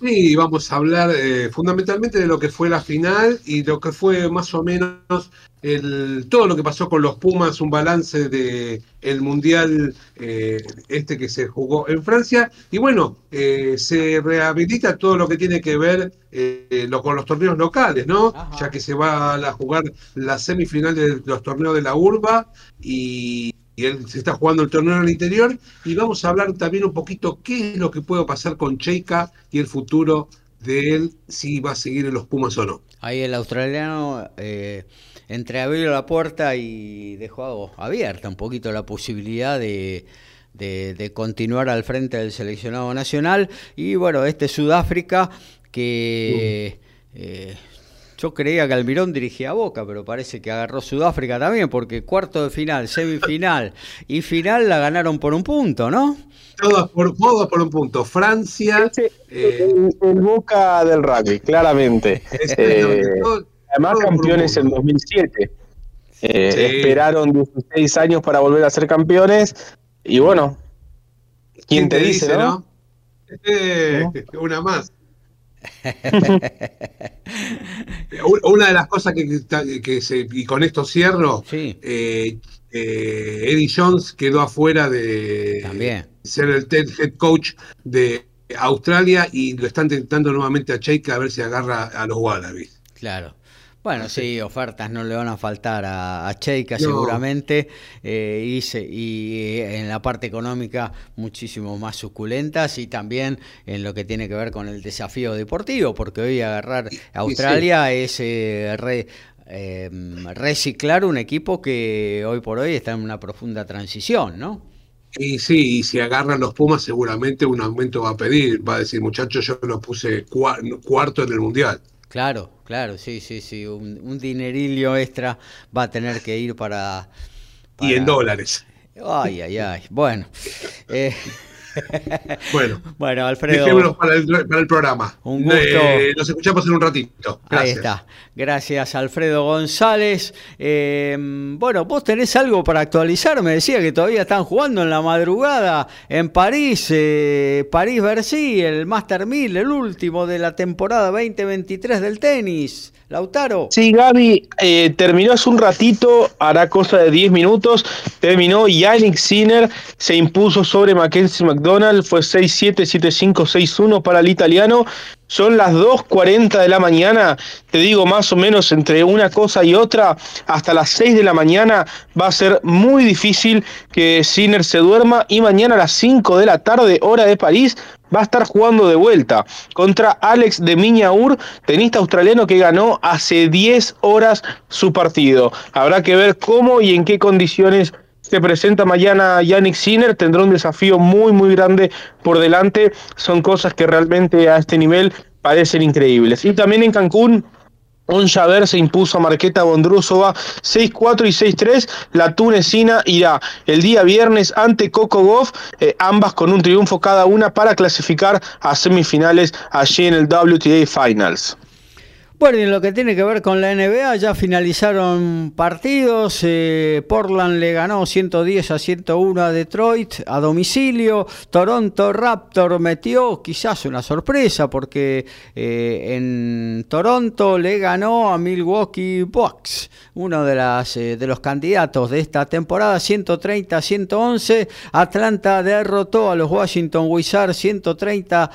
Sí, vamos a hablar eh, fundamentalmente de lo que fue la final y lo que fue más o menos el, todo lo que pasó con los Pumas, un balance de el mundial eh, este que se jugó en Francia y bueno, eh, se rehabilita todo lo que tiene que ver lo, con los torneos locales, ¿no? Ya que se va a jugar la semifinal de los torneos de la Urba y y él se está jugando el torneo en el interior y vamos a hablar también un poquito qué es lo que puede pasar con Cheika y el futuro de él, si va a seguir en los Pumas o no. Ahí el australiano eh, entreabrió la puerta y dejó abierta un poquito la posibilidad de, de, continuar al frente del seleccionado nacional y bueno, este Sudáfrica que... Eh, yo creía que Almirón dirigía a Boca, pero parece que agarró Sudáfrica también, porque cuarto de final, semifinal y final la ganaron por un punto, ¿no? Todos por, por un punto. Francia. Eh, el, Boca del rugby, claramente. Eh, además, campeones en 2007. Eh, esperaron 16 años para volver a ser campeones. Y bueno, ¿quién, te, dice, no? [LAUGHS] Una más. [LAUGHS] Una de las cosas que, se, y con esto cierro, eh, eh, Eddie Jones quedó afuera de ser el head coach de Australia y lo están tentando nuevamente a Cheika a ver si agarra a los Wallabies. Claro. Bueno, sí, ofertas no le van a faltar a, Cheika seguramente eh, y, y, en la parte económica muchísimo más suculentas y también en lo que tiene que ver con el desafío deportivo, porque hoy agarrar a Australia es eh, em, reciclar un equipo que hoy por hoy está en una profunda transición, ¿no? Y sí, y si agarran los Pumas seguramente un aumento va a pedir, va a decir muchachos yo lo puse cuarto en el Mundial. Claro, claro, sí, sí, sí. Un, dinerillo extra va a tener que ir para, Y en dólares. Ay, ay, ay. Bueno. Eh, [LAUGHS] [LAUGHS] bueno, bueno, Alfredo. Para el, para el programa. Un gusto. Eh, nos escuchamos en un ratito. Ahí está. Gracias, Alfredo González. Eh, bueno, vos tenés algo para actualizar. Me decía que todavía están jugando en la madrugada en París. Eh, París-Bercy, el Master 1000, el último de la temporada 2023 del tenis. Lautaro. Sí, Gaby, eh, terminó hace un ratito, hará cosa de 10 minutos. Terminó Yannick Sinner, se impuso sobre Mackenzie McDonald fue 6-7, 7-5, 6-1 para el italiano. Son las 2.40 de la mañana, te digo más o menos entre una cosa y otra, hasta las 6 de la mañana va a ser muy difícil que Sinner se duerma y mañana a las 5 de la tarde, hora de París, va a estar jugando de vuelta contra Alex de Miñaur, tenista australiano que ganó hace 10 horas su partido. Habrá que ver cómo y en qué condiciones se presenta mañana Yannick Sinner, tendrá un desafío muy muy grande por delante, son cosas que realmente a este nivel parecen increíbles. Y también en Cancún Onjaver se impuso a Marqueta Bondrusova 6-4 y 6-3. La tunecina irá el día viernes ante Coco Goff, eh, ambas con un triunfo cada una para clasificar a semifinales allí en el WTA Finals. Bueno, y en lo que tiene que ver con la NBA, ya finalizaron partidos. Eh, Portland le ganó 110 a 101 a Detroit a domicilio. Toronto Raptor metió quizás una sorpresa porque eh, en Toronto le ganó a Milwaukee Bucks, uno de, eh, de los candidatos de esta temporada, 130 a 111. Atlanta derrotó a los Washington Wizards 130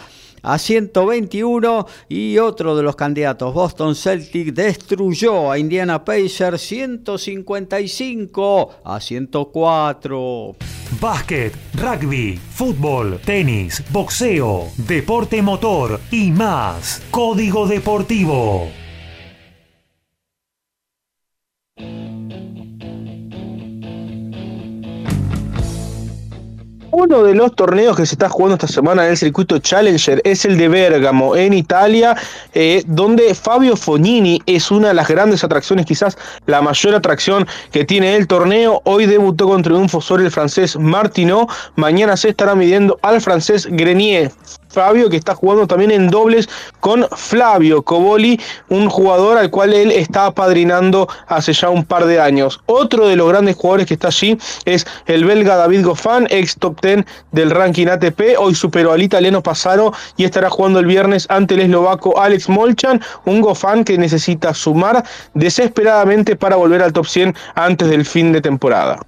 a 121 y otro de los candidatos, Boston Celtic, destruyó a Indiana Pacers 155 a 104. Básquet, rugby, fútbol, tenis, boxeo, deporte motor y más. Código Deportivo. Uno de los torneos que se está jugando esta semana en el circuito Challenger es el de Bergamo, en Italia, eh, donde Fabio Fognini es una de las grandes atracciones, quizás la mayor atracción que tiene el torneo. Hoy debutó con triunfo sobre el francés Martino, mañana se estará midiendo al francés Grenier. Fabio, que está jugando también en dobles con Flavio Coboli, un jugador al cual él está apadrinando hace ya un par de años. Otro de los grandes jugadores que está allí es el belga David Goffin, ex top 10 del ranking ATP. Hoy superó al italiano Pasaro y estará jugando el viernes ante el eslovaco Alex Molchan, un Goffin que necesita sumar desesperadamente para volver al top 100 antes del fin de temporada.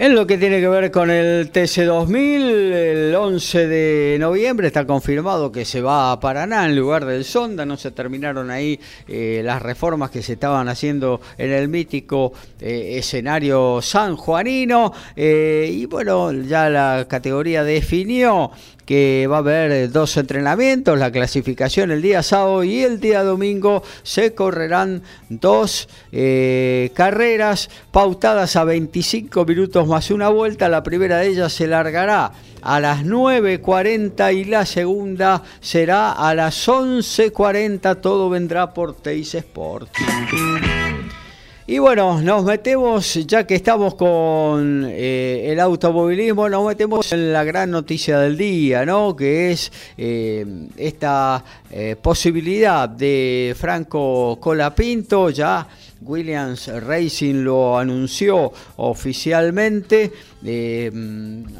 En lo que tiene que ver con el TC2000, el 11 de noviembre está confirmado que se va a Paraná en lugar del Sonda. No se terminaron ahí eh, las reformas que se estaban haciendo en el mítico eh, escenario sanjuanino. Eh, y bueno, ya la categoría definió que va a haber dos entrenamientos, la clasificación el día sábado y el día domingo se correrán dos eh, carreras pautadas a 25 minutos más una vuelta. La primera de ellas se largará a las 9.40 y la segunda será a las 11.40. Todo vendrá por Teis Sport. Y bueno, nos metemos, ya que estamos con eh, el automovilismo, nos metemos en la gran noticia del día, ¿no? Que es eh, esta eh, posibilidad de Franco Colapinto, ya Williams Racing lo anunció oficialmente.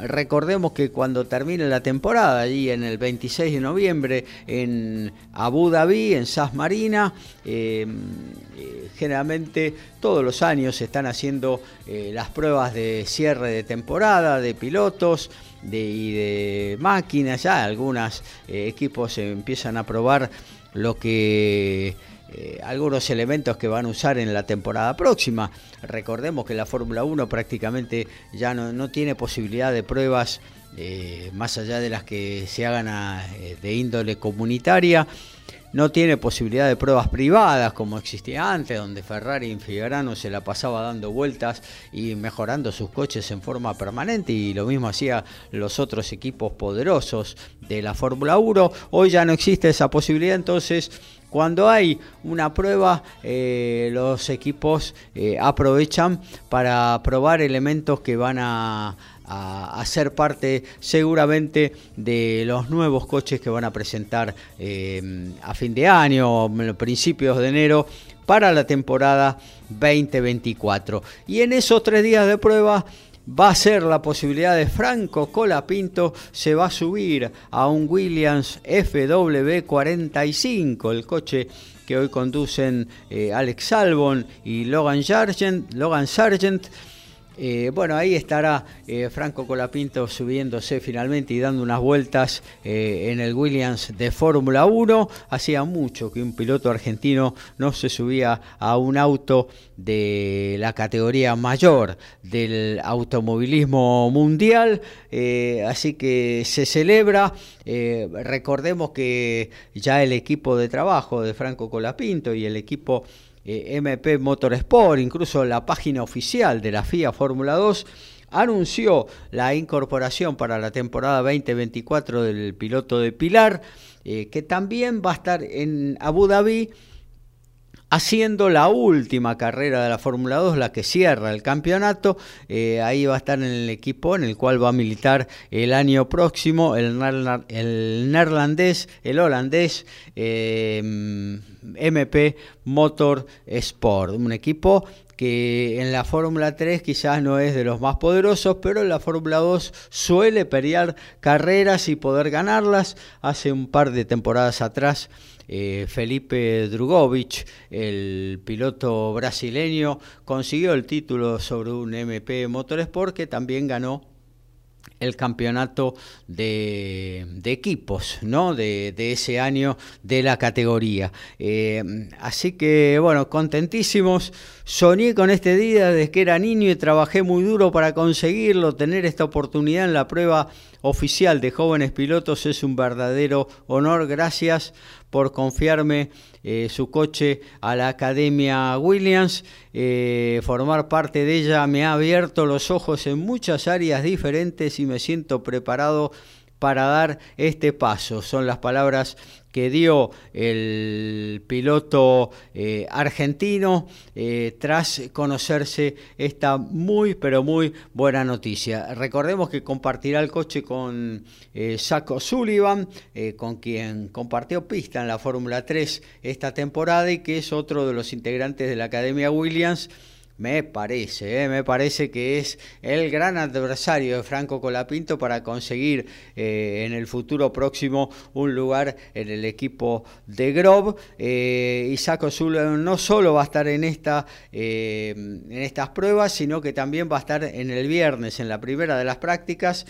recordemos que cuando termine la temporada, allí en el 26 de noviembre en Abu Dhabi, en SAS Marina, generalmente todos los años se están haciendo eh, las pruebas de cierre de temporada de pilotos y de máquinas. Ya algunos eh, equipos empiezan a probar lo que eh, algunos elementos que van a usar en la temporada próxima. Recordemos que la Fórmula 1 prácticamente ya no, tiene posibilidad de pruebas más allá de las que se hagan de índole comunitaria no tiene posibilidad de pruebas privadas como existía antes, donde Ferrari en Fiorano se la pasaba dando vueltas y mejorando sus coches en forma permanente y lo mismo hacía los otros equipos poderosos de la Fórmula 1. Hoy ya no existe esa posibilidad, entonces cuando hay una prueba, eh, los equipos eh, aprovechan para probar elementos que van a, a, ser parte seguramente de los nuevos coches que van a presentar eh, a fin de año, principios de enero, para la temporada 2024. Y en esos tres días de prueba va a ser la posibilidad de Franco Colapinto se va a subir a un Williams FW45, el coche que hoy conducen eh, Alex Albon y Logan Sargent. Logan Sargent Eh, bueno, ahí estará eh, Franco Colapinto subiéndose finalmente y dando unas vueltas eh, en el Williams de Fórmula 1. Hacía mucho que un piloto argentino no se subía a un auto de la categoría mayor del automovilismo mundial. así que se celebra. recordemos que ya el equipo de trabajo de Franco Colapinto y el equipo eh, MP Motorsport, incluso la página oficial de la FIA Fórmula 2, anunció la incorporación para la temporada 2024 del piloto de Pilar, eh, que también va a estar en Abu Dhabi haciendo la última carrera de la Fórmula 2, la que cierra el campeonato. Eh, ahí va a estar en el equipo en el cual va a militar el año próximo el, neerlandés, el holandés MP eh, Motor Sport, un equipo que en la Fórmula 3 quizás no es de los más poderosos, pero en la Fórmula 2 suele pelear carreras y poder ganarlas. Hace un par de temporadas atrás eh, Felipe Drugovic, el piloto brasileño, consiguió el título sobre un MP Motorsport que también ganó el campeonato de, equipos ¿no? De, ese año de la categoría. Eh, así que bueno, contentísimos. Soñé con este día desde que era niño y trabajé muy duro para conseguirlo. Tener esta oportunidad en la prueba oficial de jóvenes pilotos es un verdadero honor. Gracias por confiarme eh, su coche a la Academia Williams. Eh, formar parte de ella me ha abierto los ojos en muchas áreas diferentes y me siento preparado para dar este paso. Son las palabras que dio el piloto eh, argentino eh, tras conocerse esta muy pero muy buena noticia. Recordemos que compartirá el coche con eh, Saco Sullivan, con quien compartió pista en la Fórmula 3 esta temporada y que es otro de los integrantes de la Academia Williams me parece, ¿eh? me parece que es el gran adversario de Franco Colapinto para conseguir eh, en el futuro próximo un lugar en el equipo de Grob. Eh, Isaac no solo va a estar en, eh, en estas pruebas, sino que también va a estar en el viernes, en la primera de las prácticas.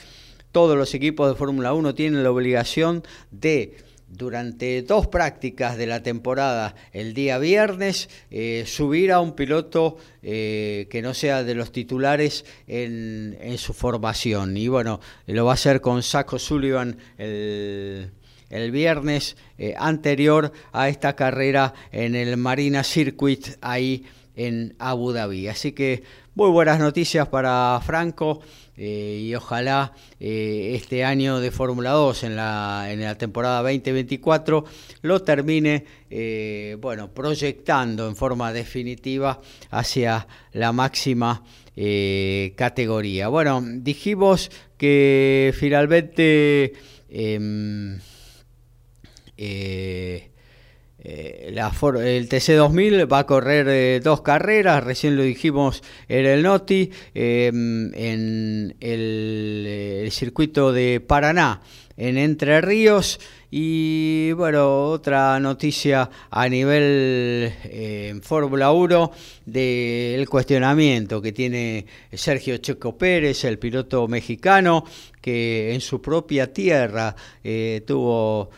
Todos los equipos de Fórmula 1 tienen la obligación de durante dos prácticas de la temporada el día viernes eh, subir a un piloto eh, que no sea de los titulares en, su formación. Y bueno, lo va a hacer con Saco Sullivan el, viernes eh, anterior a esta carrera en el Marina Circuit ahí en Abu Dhabi. Así que muy buenas noticias para Franco. Eh, y ojalá eh, este año de Fórmula 2 en la, en la temporada 2024 lo termine eh, bueno, proyectando en forma definitiva hacia la máxima categoría. Bueno, dijimos que finalmente em, eh, el TC2000 va a correr eh, dos carreras, recién lo dijimos en el Noti, em, en el, circuito de Paraná, en Entre Ríos. Y bueno, otra noticia a nivel eh, Fórmula 1 del cuestionamiento que tiene Sergio Checo Pérez, el piloto mexicano, que en su propia tierra tuvo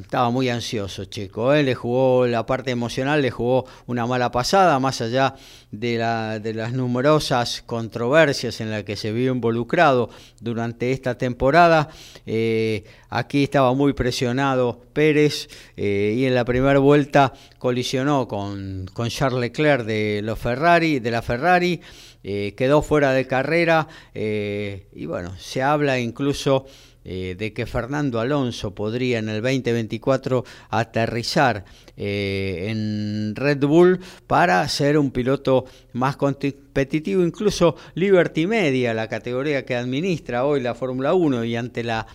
estaba muy ansioso Checo, ¿eh? le jugó la parte emocional, le jugó una mala pasada, más allá de, la, de las numerosas controversias en las que se vio involucrado durante esta temporada. Eh, aquí estaba muy presionado Pérez eh, y en la primera vuelta colisionó con, con Charles Leclerc de, los Ferrari, de la Ferrari. quedó fuera de carrera y bueno, se habla incluso eh, de que Fernando Alonso podría en el 2024 aterrizar eh, en Red Bull para ser un piloto más competitivo, incluso Liberty Media, la categoría que administra hoy la Fórmula 1 y ante la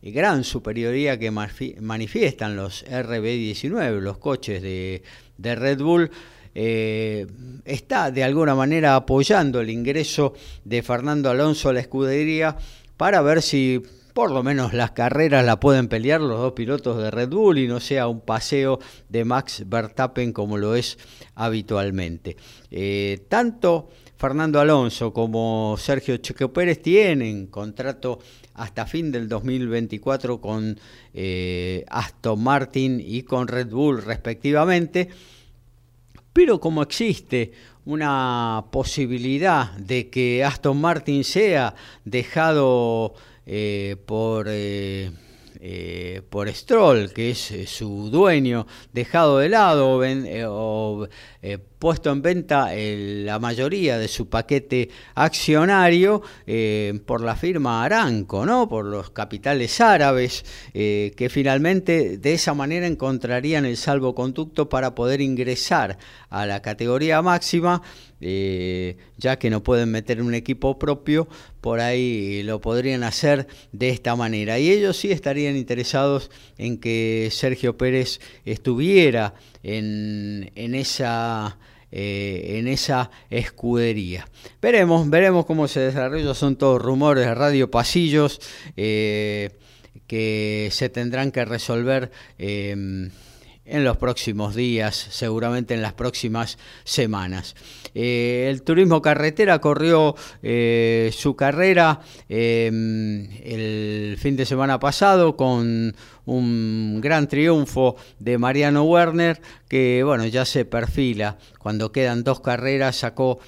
gran superioridad que manifiestan los RB19, los coches de, Red Bull, eh, está de alguna manera apoyando el ingreso de Fernando Alonso a la escudería para ver si por lo menos las carreras la pueden pelear los dos pilotos de Red Bull y no sea un paseo de Max Verstappen como lo es habitualmente. Eh, tanto Fernando Alonso como Sergio Checo Pérez tienen contrato hasta fin del 2024 con eh, Aston Martin y con Red Bull respectivamente. Pero como existe una posibilidad de que Aston Martin sea dejado eh, por... Eh, eh, por Stroll, que es su dueño, dejado de lado o, puesto en venta la mayoría de su paquete accionario eh, por la firma Aranco, ¿no? por los capitales árabes, eh, que finalmente de esa manera encontrarían el salvoconducto para poder ingresar a la categoría máxima, eh, ya que no pueden meter un equipo propio, por ahí lo podrían hacer de esta manera. Y ellos sí estarían interesados en que Sergio Pérez estuviera en, en esa eh, en esa escudería. Veremos, veremos cómo se desarrolla, son todos rumores de radio pasillos eh, que se tendrán que resolver. Em, en los próximos días, seguramente en las próximas semanas. Eh, el turismo carretera corrió su carrera em, el fin de semana pasado con un gran triunfo de Mariano Werner, que bueno, ya se perfila. Cuando quedan dos carreras sacó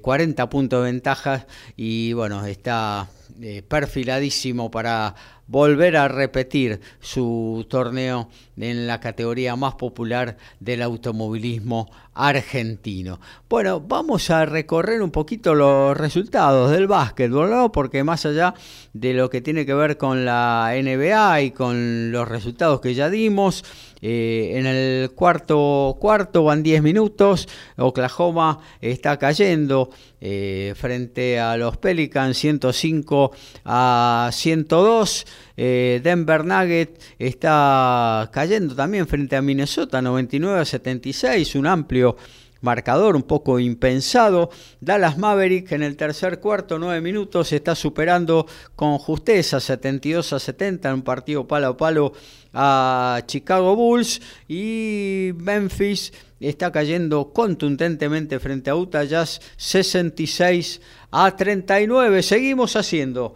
40 eh, puntos de ventaja y bueno, está eh, perfiladísimo para volver a repetir su torneo en la categoría más popular del automovilismo argentino. Bueno, vamos a recorrer un poquito los resultados del básquetbol, porque más allá de lo que tiene que ver con la NBA y con los resultados que ya dimos, eh, en el cuarto cuarto van 10 minutos, Oklahoma está cayendo eh, frente a los Pelicans 105 a 102. Eh, Denver Nugget está cayendo también frente a Minnesota 99 a 76, un amplio marcador un poco impensado. Dallas Maverick en el tercer cuarto, nueve minutos, está superando con justeza 72 a 70 en un partido palo a palo a Chicago Bulls y Memphis está cayendo contundentemente frente a Utah Jazz 66 a 39. Seguimos haciendo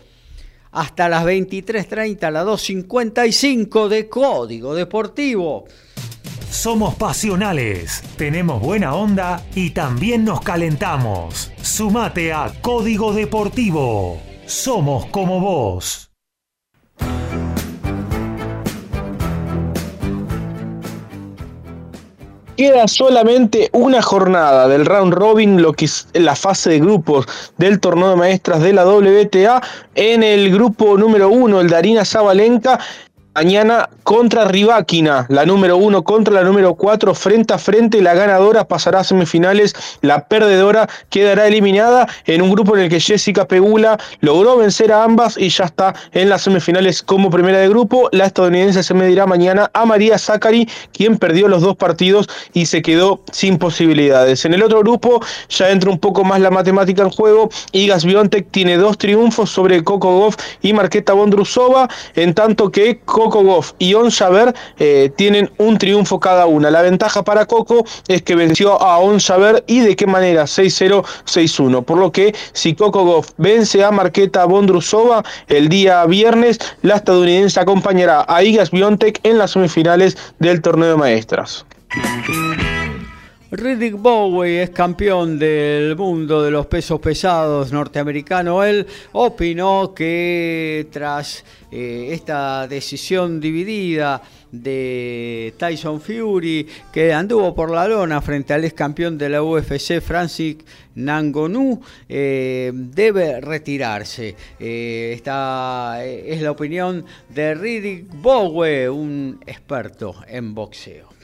hasta las 23.30, las 2.55 de Código Deportivo. Somos pasionales, tenemos buena onda y también nos calentamos. Sumate a Código Deportivo. Somos como vos. Queda solamente una jornada del round robin, lo que es la fase de grupos del torneo de maestras de la WTA. En el grupo número uno, el Darina Zabalenka Mañana contra Riváquina, la número uno contra la número cuatro, frente a frente. La ganadora pasará a semifinales, la perdedora quedará eliminada en un grupo en el que Jessica Pegula logró vencer a ambas y ya está en las semifinales como primera de grupo. La estadounidense se medirá mañana a María Zachary, quien perdió los dos partidos y se quedó sin posibilidades. En el otro grupo ya entra un poco más la matemática en juego. Igas Biontech tiene dos triunfos sobre Coco Goff y Marqueta Bondrusova, en tanto que Coco Goff y On eh, tienen un triunfo cada una. La ventaja para Coco es que venció a On y de qué manera 6-0, 6-1. Por lo que si Coco Goff vence a Marqueta Bondrusova el día viernes, la estadounidense acompañará a Igas Biontech en las semifinales del torneo de maestras. Riddick Bowie es campeón del mundo de los pesos pesados norteamericano. Él opinó que tras eh, esta decisión dividida de Tyson Fury, que anduvo por la lona frente al ex campeón de la UFC, Francis Nangonu, eh, debe retirarse. Eh, esta es la opinión de Riddick Bowie, un experto en boxeo.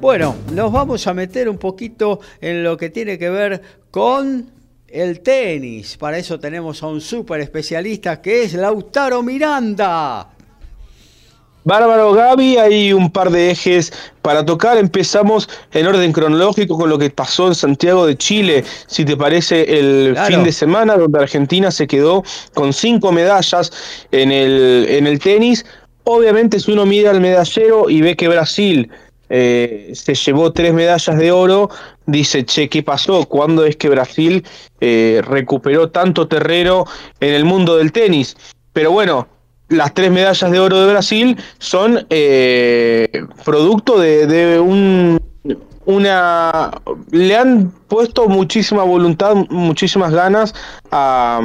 Bueno, nos vamos a meter un poquito en lo que tiene que ver con el tenis. Para eso tenemos a un súper especialista que es Lautaro Miranda. Bárbaro Gaby, hay un par de ejes para tocar. Empezamos en orden cronológico con lo que pasó en Santiago de Chile, si te parece, el fin de semana, donde Argentina se quedó con cinco medallas en el, en el tenis. Obviamente, si uno mira al medallero y ve que Brasil eh, se llevó tres medallas de oro, dice, che, ¿qué pasó? ¿Cuándo es que Brasil eh, recuperó tanto terreno en el mundo del tenis? Pero bueno, las tres medallas de oro de Brasil son eh, producto de, un una le han puesto muchísima voluntad, muchísimas ganas a,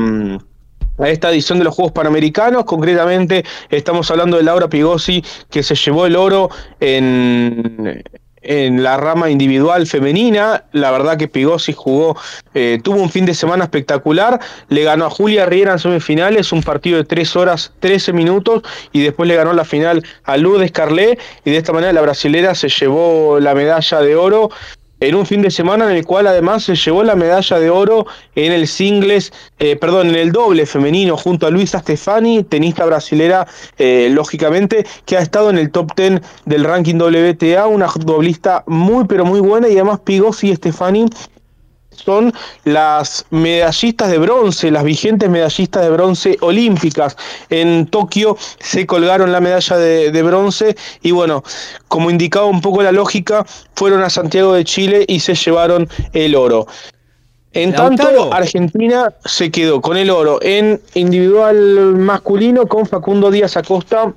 a esta edición de los Juegos Panamericanos. Concretamente estamos hablando de Laura Pigosi, que se llevó el oro en, en la rama individual femenina. La verdad que Pigosi jugó, eh, tuvo un fin de semana espectacular. Le ganó a Julia Riera en semifinales, un partido de 3 horas 13 minutos, y después le ganó la final a Lourdes Carlet. Y de esta manera la brasilera se llevó la medalla de oro en un fin de semana en el cual además se llevó la medalla de oro en el singles, eh, perdón, en el doble femenino junto a Luisa Stefani, tenista brasilera, eh, lógicamente, que ha estado en el top 10 del ranking WTA, una doblista muy pero muy buena y además Pigosi y Stefani son las medallistas de bronce, las vigentes medallistas de bronce olímpicas. En Tokio se colgaron la medalla de, bronce y bueno, como indicaba un poco la lógica, fueron a Santiago de Chile y se llevaron el oro. En tanto, Argentina se quedó con el oro en individual masculino con Facundo Díaz Acosta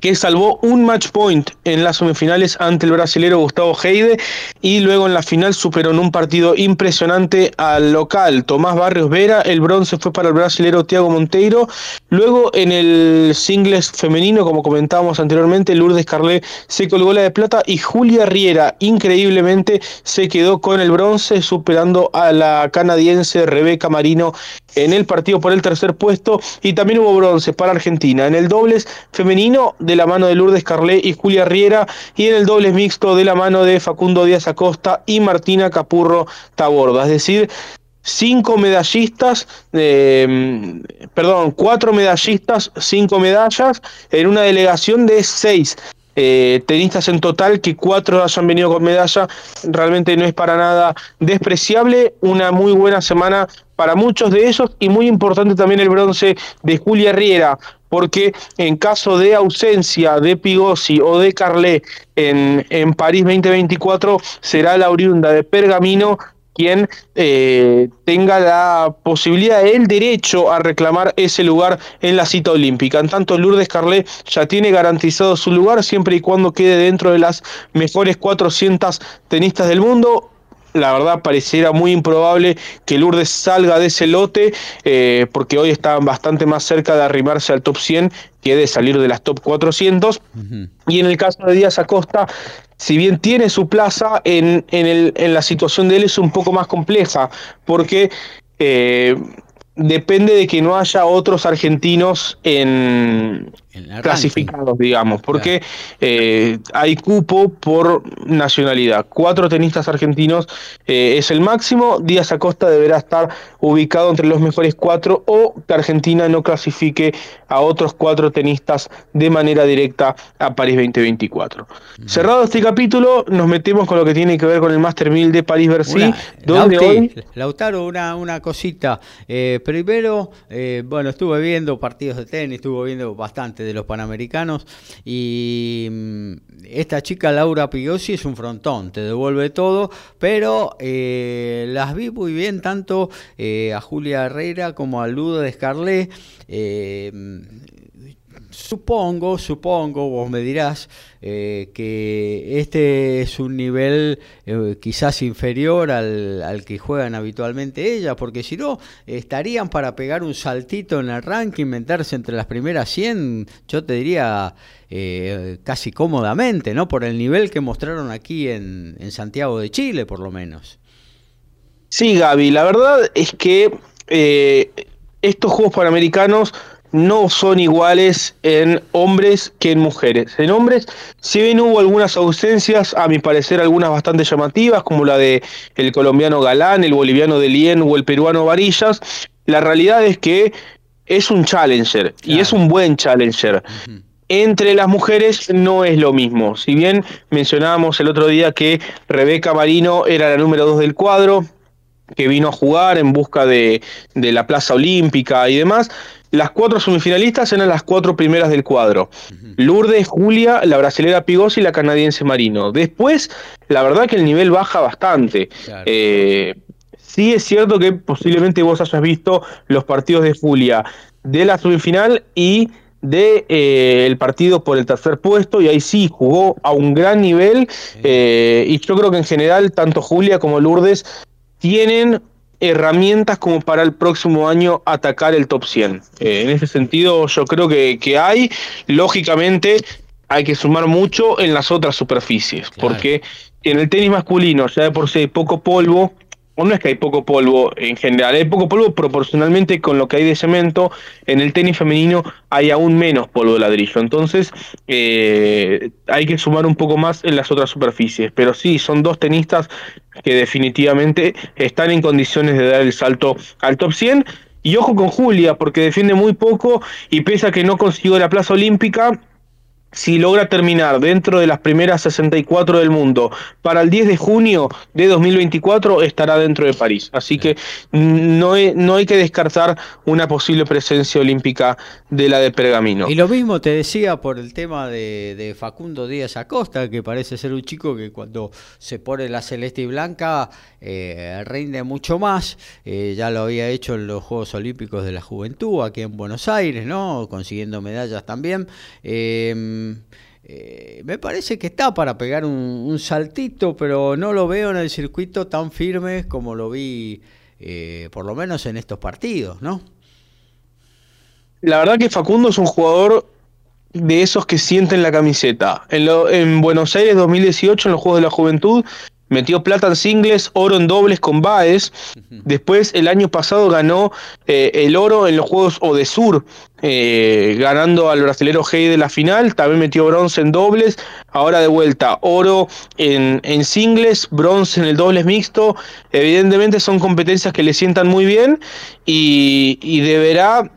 que salvó un match point en las semifinales ante el brasilero Gustavo Heide y luego en la final superó en un partido impresionante al local Tomás Barrios Vera, el bronce fue para el brasilero Thiago Monteiro, luego en el singles femenino, como comentábamos anteriormente, Lourdes Carlet se colgó la de plata y Julia Riera increíblemente se quedó con el bronce superando a la canadiense Rebeca Marino en el partido por el tercer puesto y también hubo bronce para Argentina en el dobles femenino de la mano de Lourdes Carlet y Julia Riera y en el dobles mixto de la mano de Facundo Díaz Acosta y Martina Capurro Taborda, es decir, cinco medallistas, eh, perdón, cuatro medallistas, cinco medallas en una delegación de seis. Eh, tenistas en total, que cuatro hayan venido con medalla, realmente no es para nada despreciable. Una muy buena semana para muchos de ellos y muy importante también el bronce de Julia Riera, porque en caso de ausencia de Pigosi o de Carlet en, en París 2024, será la oriunda de Pergamino quien eh, tenga la posibilidad, el derecho a reclamar ese lugar en la cita olímpica. En tanto, Lourdes Carlet ya tiene garantizado su lugar siempre y cuando quede dentro de las mejores 400 tenistas del mundo la verdad pareciera muy improbable que Lourdes salga de ese lote, eh, porque hoy está bastante más cerca de arrimarse al top 100 que de salir de las top 400. Y en el caso de Díaz Acosta, si bien tiene su plaza, en, en, el, en la situación de él es un poco más compleja, porque... Eh, depende de que no haya otros argentinos en, clasificados, digamos, porque eh, hay cupo por nacionalidad. Cuatro tenistas argentinos eh, es el máximo. Díaz Acosta deberá estar ubicado entre los mejores cuatro o que Argentina no clasifique a otros cuatro tenistas de manera directa a París 2024. Cerrado este capítulo, nos metemos con lo que tiene que ver con el Master 1000 de París-Bercy, donde hoy... Lautaro, una, una cosita. Eh, primero, bueno, estuve viendo partidos de tenis, estuve viendo bastante de los Panamericanos. Y mm, esta chica Laura Pigosi es un frontón, te devuelve todo, pero eh, las vi muy bien tanto eh, a Julia Herrera como a Ludo Descarlé. Eh, Supongo, supongo, vos me dirás eh, que este es un nivel eh, quizás inferior al, que juegan habitualmente ellas, porque si no, estarían para pegar un saltito en el ranking, meterse entre las primeras 100, yo te diría eh, casi cómodamente, ¿no? Por el nivel que mostraron aquí en, en Santiago de Chile, por lo menos. Sí, Gaby, la verdad es que estos Juegos Panamericanos no son iguales en hombres que en mujeres. En hombres, si bien hubo algunas ausencias, a mi parecer algunas bastante llamativas, como la de el colombiano Galán, el boliviano de Lien o el peruano Varillas, la realidad es que es un challenger y es un buen challenger. Entre las mujeres no es lo mismo. Si bien mencionábamos el otro día que Rebeca Marino era la número dos del cuadro, que vino a jugar en busca de, de la plaza olímpica y demás, las cuatro semifinalistas eran las cuatro primeras del cuadro. Lourdes, Julia, la brasilera Pigosi y la canadiense Marino. Después, la verdad que el nivel baja bastante. Eh, sí es cierto que posiblemente vos hayas visto los partidos de Julia de la semifinal y de eh, el partido por el tercer puesto y ahí sí jugó a un gran nivel eh, y yo creo que en general tanto Julia como Lourdes tienen herramientas como para el próximo año atacar el top 100. Eh, en ese sentido yo creo que, que, hay, lógicamente hay que sumar mucho en las otras superficies, porque en el tenis masculino ya de por sí hay poco polvo, no es que hay poco polvo en general, hay poco polvo proporcionalmente con lo que hay de cemento, en el tenis femenino hay aún menos polvo de ladrillo, entonces eh, hay que sumar un poco más en las otras superficies, pero sí, son dos tenistas que definitivamente están en condiciones de dar el salto al top 100. Y ojo con Julia, porque defiende muy poco y pese a que no consiguió la plaza olímpica, si logra terminar dentro de las primeras 64 del mundo para el 10 de junio de 2024 estará dentro de París. Así que no no hay que descartar una posible presencia olímpica de la de Pergamino. Y lo mismo te decía por el tema de, Facundo Díaz Acosta, que parece ser un chico que cuando se pone la celeste y blanca eh, rinde mucho más. Eh, ya lo había hecho en los Juegos Olímpicos de la Juventud aquí en Buenos Aires, ¿no? consiguiendo medallas también. Eh, eh, me parece que está para pegar un, saltito, pero no lo veo en el circuito tan firme como lo vi, eh, por lo menos en estos partidos, ¿no? La verdad que Facundo es un jugador de esos que sienten la camiseta. En, en Buenos Aires 2018, en los Juegos de la Juventud, metió plata en singles, oro en dobles con Baez. Después, el año pasado ganó eh, el oro en los Juegos Odesur, eh, ganando al brasilero Hey de la final. También metió bronce en dobles. Ahora de vuelta, oro en, en singles, bronce en el dobles mixto. Evidentemente son competencias que le sientan muy bien y, y deberá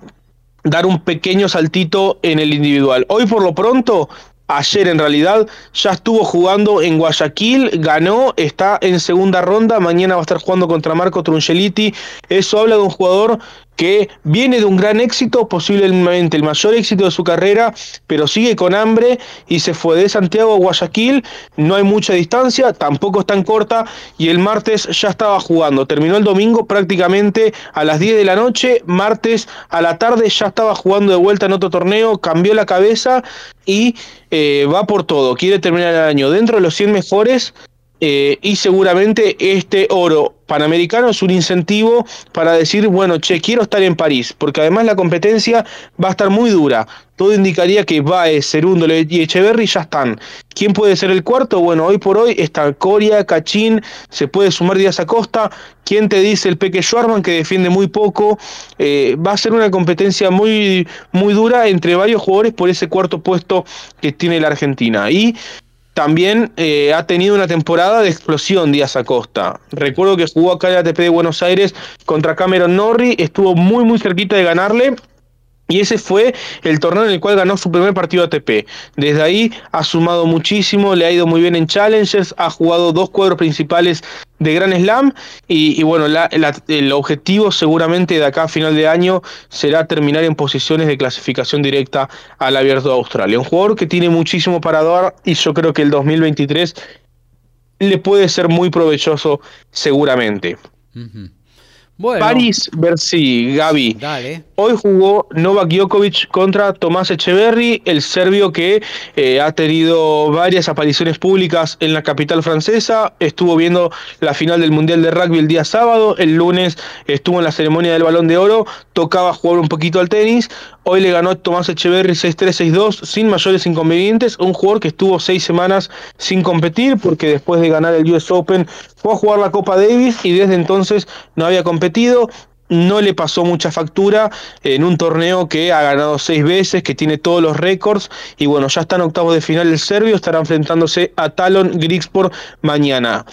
dar un pequeño saltito en el individual. Hoy por lo pronto ayer en realidad, ya estuvo jugando en Guayaquil, ganó, está en segunda ronda, mañana va a estar jugando contra Marco Trungeliti. Eso habla de un jugador que viene de un gran éxito, posiblemente el mayor éxito de su carrera, pero sigue con hambre y se fue de Santiago a Guayaquil, no hay mucha distancia, tampoco es tan corta y el martes ya estaba jugando, terminó el domingo prácticamente a las 10 de la noche, martes a la tarde ya estaba jugando de vuelta en otro torneo, cambió la cabeza y eh, va por todo, quiere terminar el año. Dentro de los 100 mejores eh, y seguramente este oro panamericano es un incentivo para decir, bueno, che, quiero estar en París, porque además la competencia va a estar muy dura. Todo indicaría que Baez, Cerundo y Echeverry ya están. ¿Quién puede ser el cuarto? Bueno, hoy por hoy está Coria, Cachín, se puede sumar Díaz Acosta. ¿Quién te dice el Peque Schwarman, que defiende muy poco? Eh, va a ser una competencia muy, muy dura entre varios jugadores por ese cuarto puesto que tiene la Argentina. Y también eh, ha tenido una temporada de explosión Díaz Acosta. Recuerdo que jugó acá en la ATP de Buenos Aires contra Cameron Norrie, estuvo muy muy cerquita de ganarle y ese fue el torneo en el cual ganó su primer partido ATP. Desde ahí ha sumado muchísimo, le ha ido muy bien en Challengers, ha jugado dos cuadros principales de Gran Slam y, bueno, el objetivo seguramente de acá a final de año será terminar en posiciones de clasificación directa al Abierto de Australia. Un jugador que tiene muchísimo para dar y yo creo que el 2023 le puede ser muy provechoso seguramente. París Bercy, Gaby. Hoy jugó Novak Djokovic contra Tomás Echeverry, el serbio que eh, ha tenido varias apariciones públicas en la capital francesa. Estuvo viendo la final del Mundial de Rugby el día sábado. El lunes estuvo en la ceremonia del Balón de Oro. Tocaba jugar un poquito al tenis. Hoy le ganó Tomás Echeverry 6-3, 6-2 sin mayores inconvenientes. Un jugador que estuvo seis semanas sin competir porque después de ganar el US Open fue a jugar la Copa Davis y desde entonces no había competido. No le pasó mucha factura en un torneo que ha ganado seis veces, que tiene todos los récords. Y bueno, ya está en octavos de final el serbio, estará enfrentándose a Talon Grigsport mañana.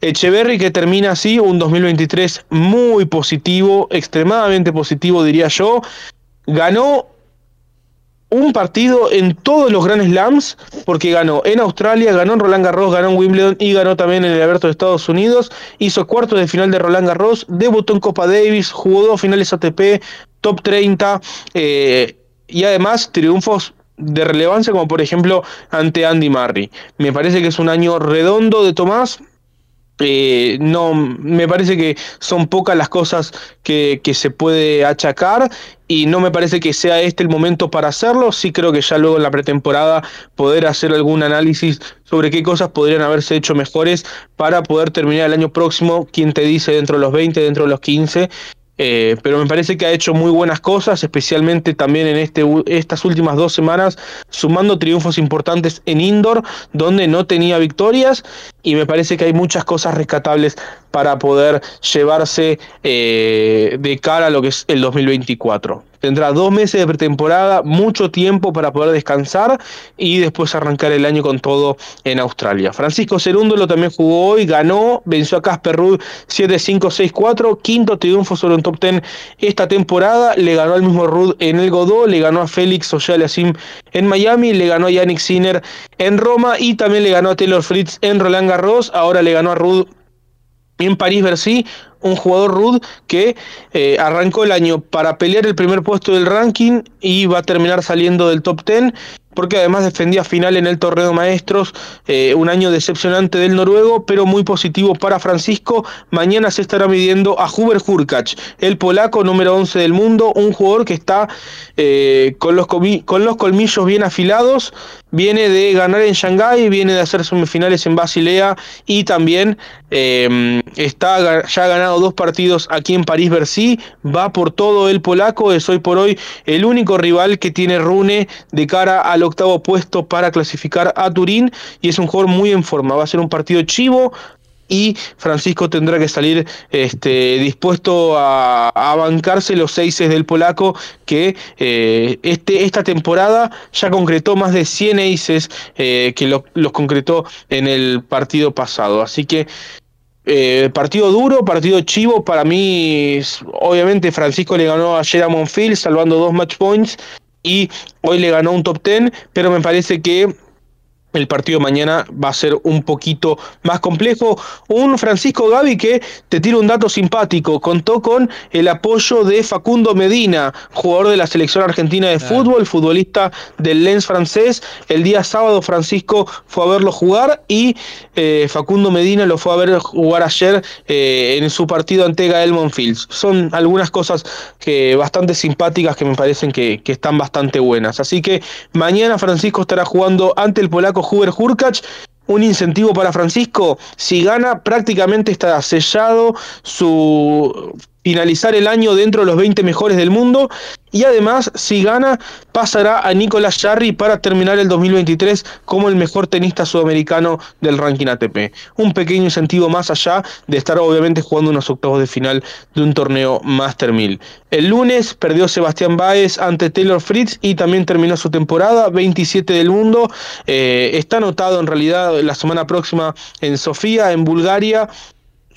Echeverry que termina así un 2023 muy positivo, extremadamente positivo diría yo. Ganó un partido en todos los Grand Slams, porque ganó en Australia, ganó en Roland Garros, ganó en Wimbledon y ganó también en el Abierto de Estados Unidos. Hizo cuartos de final de Roland Garros, debutó en Copa Davis, jugó dos finales ATP, top 30 y además triunfos de relevancia como por ejemplo ante Andy Murray. Me parece que es un año redondo de Tomás, eh, no, me parece que son pocas las cosas que, que, se puede achacar y no me parece que sea este el momento para hacerlo. Sí creo que ya luego en la pretemporada poder hacer algún análisis sobre qué cosas podrían haberse hecho mejores para poder terminar el año próximo, quien te dice dentro de los 20, dentro de los 15 eh, pero me parece que ha hecho muy buenas cosas, especialmente también en este, estas últimas dos semanas, sumando triunfos importantes en indoor, donde no tenía victorias, y me parece que hay muchas cosas rescatables para poder llevarse eh, de cara a lo que es el 2024. Tendrá dos meses de pretemporada, mucho tiempo para poder descansar y después arrancar el año con todo en Australia. Francisco Cerúndolo también jugó hoy, ganó, venció a Casper Ruud 7-5-6-4, quinto triunfo sobre un top 10 esta temporada, le ganó al mismo Ruud en el Godó, le ganó a Félix Sim en Miami, le ganó a Yannick Sinner en Roma y también le ganó a Taylor Fritz en Roland Garros, ahora le ganó a Ruud en París-Bercy, un jugador Rud que eh, arrancó el año para pelear el primer puesto del ranking y va a terminar saliendo del top 10 porque además defendía final en el torneo maestros, eh, un año decepcionante del noruego, pero muy positivo para Francisco. Mañana se estará midiendo a Huber Hurkacz, el polaco número 11 del mundo, un jugador que está eh, con, los con los colmillos bien afilados, viene de ganar en Shanghái, viene de hacer semifinales en Basilea y también eh, está ya ha ganado dos partidos aquí en París-Bercy, va por todo el polaco, es hoy por hoy el único rival que tiene Rune de cara a los octavo puesto para clasificar a Turín y es un jugador muy en forma. Va a ser un partido chivo, y Francisco tendrá que salir este, dispuesto a, bancarse los seises del polaco que eh, este, esta temporada ya concretó más de 100 aces eh, que los concretó en el partido pasado. Así que eh, partido duro, partido chivo, para mí obviamente Francisco le ganó a Gerard Monfils salvando dos match points y hoy le ganó un top 10, pero me parece que el partido mañana va a ser un poquito más complejo. Un Francisco Gavi que te tira un dato simpático, contó con el apoyo de Facundo Medina, jugador de la selección argentina de fútbol, futbolista del Lens francés. El día sábado Francisco fue a verlo jugar y eh, Facundo Medina lo fue a ver jugar ayer eh, en su partido ante Gael Monfils. Son algunas cosas que bastante simpáticas que me parecen que, que están bastante buenas. Así que mañana Francisco estará jugando ante el polaco Huber Hurkacz. Un incentivo para Francisco, si gana prácticamente está sellado su finalizar el año dentro de los 20 mejores del mundo y además si gana pasará a Nicolás Jarry para terminar el 2023 como el mejor tenista sudamericano del ranking ATP. Un pequeño incentivo más allá de estar obviamente jugando unos octavos de final de un torneo Master 1000. El lunes perdió Sebastián Baez ante Taylor Fritz y también terminó su temporada 27 del mundo. Eh, está anotado en realidad la semana próxima en Sofía, en Bulgaria.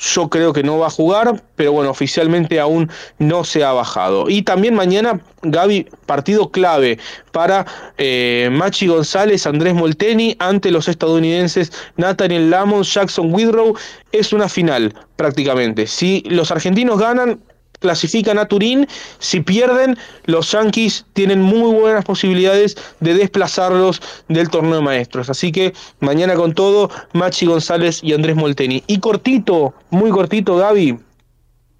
Yo creo que no va a jugar, pero bueno, oficialmente aún no se ha bajado. Y también mañana, Gaby, partido clave para eh, Machi González, Andrés Molteni ante los estadounidenses Nathaniel Lamont, Jackson Widrow. Es una final prácticamente. Si los argentinos ganan, clasifican a Turín. Si pierden, los Yankees tienen muy buenas posibilidades de desplazarlos del torneo de maestros. Así que mañana con todo, Machi González y Andrés Molteni. Y cortito, muy cortito, Gaby.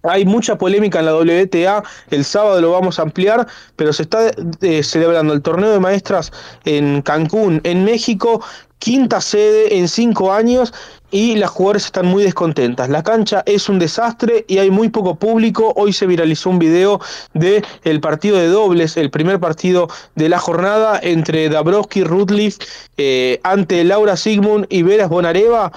Hay mucha polémica en la WTA, el sábado lo vamos a ampliar, pero se está eh, celebrando el torneo de maestras en Cancún, en México, quinta sede en cinco años y las jugadoras están muy descontentas. La cancha es un desastre y hay muy poco público. Hoy se viralizó un video de el partido de dobles, el primer partido de la jornada entre Dabrowski, Rutliff eh, ante Laura Sigmund y Veras Bonareva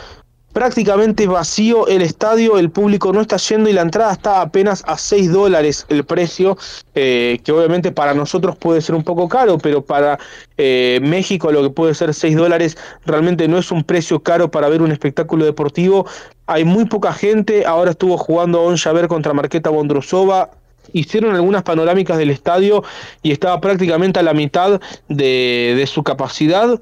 prácticamente vacío el estadio, el público no está yendo y la entrada está apenas a 6 dólares el precio, eh, que obviamente para nosotros puede ser un poco caro, pero para eh, México lo que puede ser 6 dólares realmente no es un precio caro para ver un espectáculo deportivo. Hay muy poca gente, ahora estuvo jugando On Javer contra Marqueta Bondrosova, hicieron algunas panorámicas del estadio y estaba prácticamente a la mitad de, de su capacidad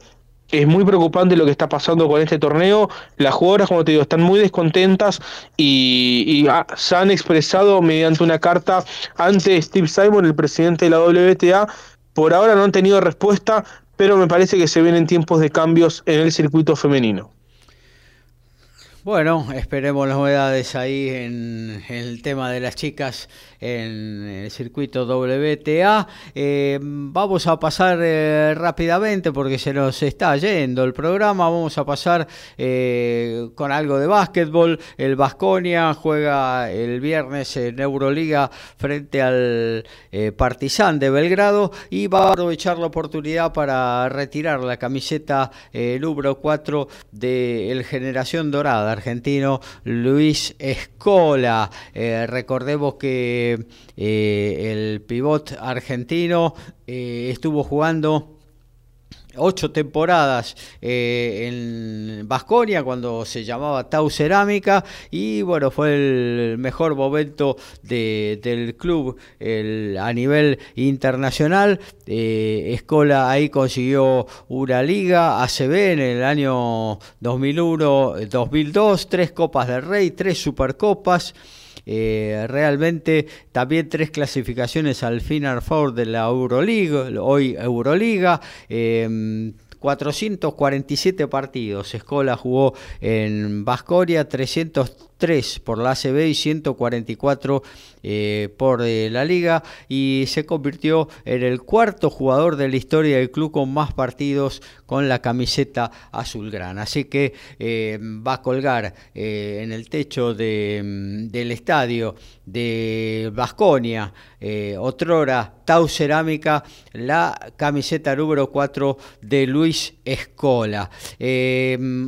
es muy preocupante lo que está pasando con este torneo. Las jugadoras, como te digo, están muy descontentas y, se han expresado mediante una carta ante Steve Simon, el presidente de la WTA. Por ahora no han tenido respuesta, pero me parece que se vienen tiempos de cambios en el circuito femenino. Bueno, esperemos las novedades ahí en, el tema de las chicas en el circuito WTA. Eh, vamos a pasar eh, rápidamente porque se nos está yendo el programa. Vamos a pasar eh, con algo de básquetbol. El Vasconia juega el viernes en Euroliga frente al Partizan de Belgrado y va a aprovechar la oportunidad para retirar la camiseta número 4 de Generación Dorada argentino Luis Escola. Eh, recordemos que eh, el pivot argentino eh, estuvo jugando ocho temporadas eh, en Vasconia cuando se llamaba Tau Cerámica y bueno fue el mejor momento del club a nivel internacional. Eh, Escola ahí consiguió una liga ACB en el año 2001 2002 tres copas del rey tres supercopas eh, realmente también tres clasificaciones al Final Four de la Euroliga, hoy Euroliga. Em, eh, 447 partidos. Escola jugó en Vascoria, 300 por la ACB y 144 eh, por eh, la liga y se convirtió en el cuarto jugador de la historia del club con más partidos con la camiseta azulgrana. Así que eh, va a colgar eh, en el techo de, mm, del estadio de Vasconia otrora Tau Cerámica, la camiseta número 4 de Luis Escola.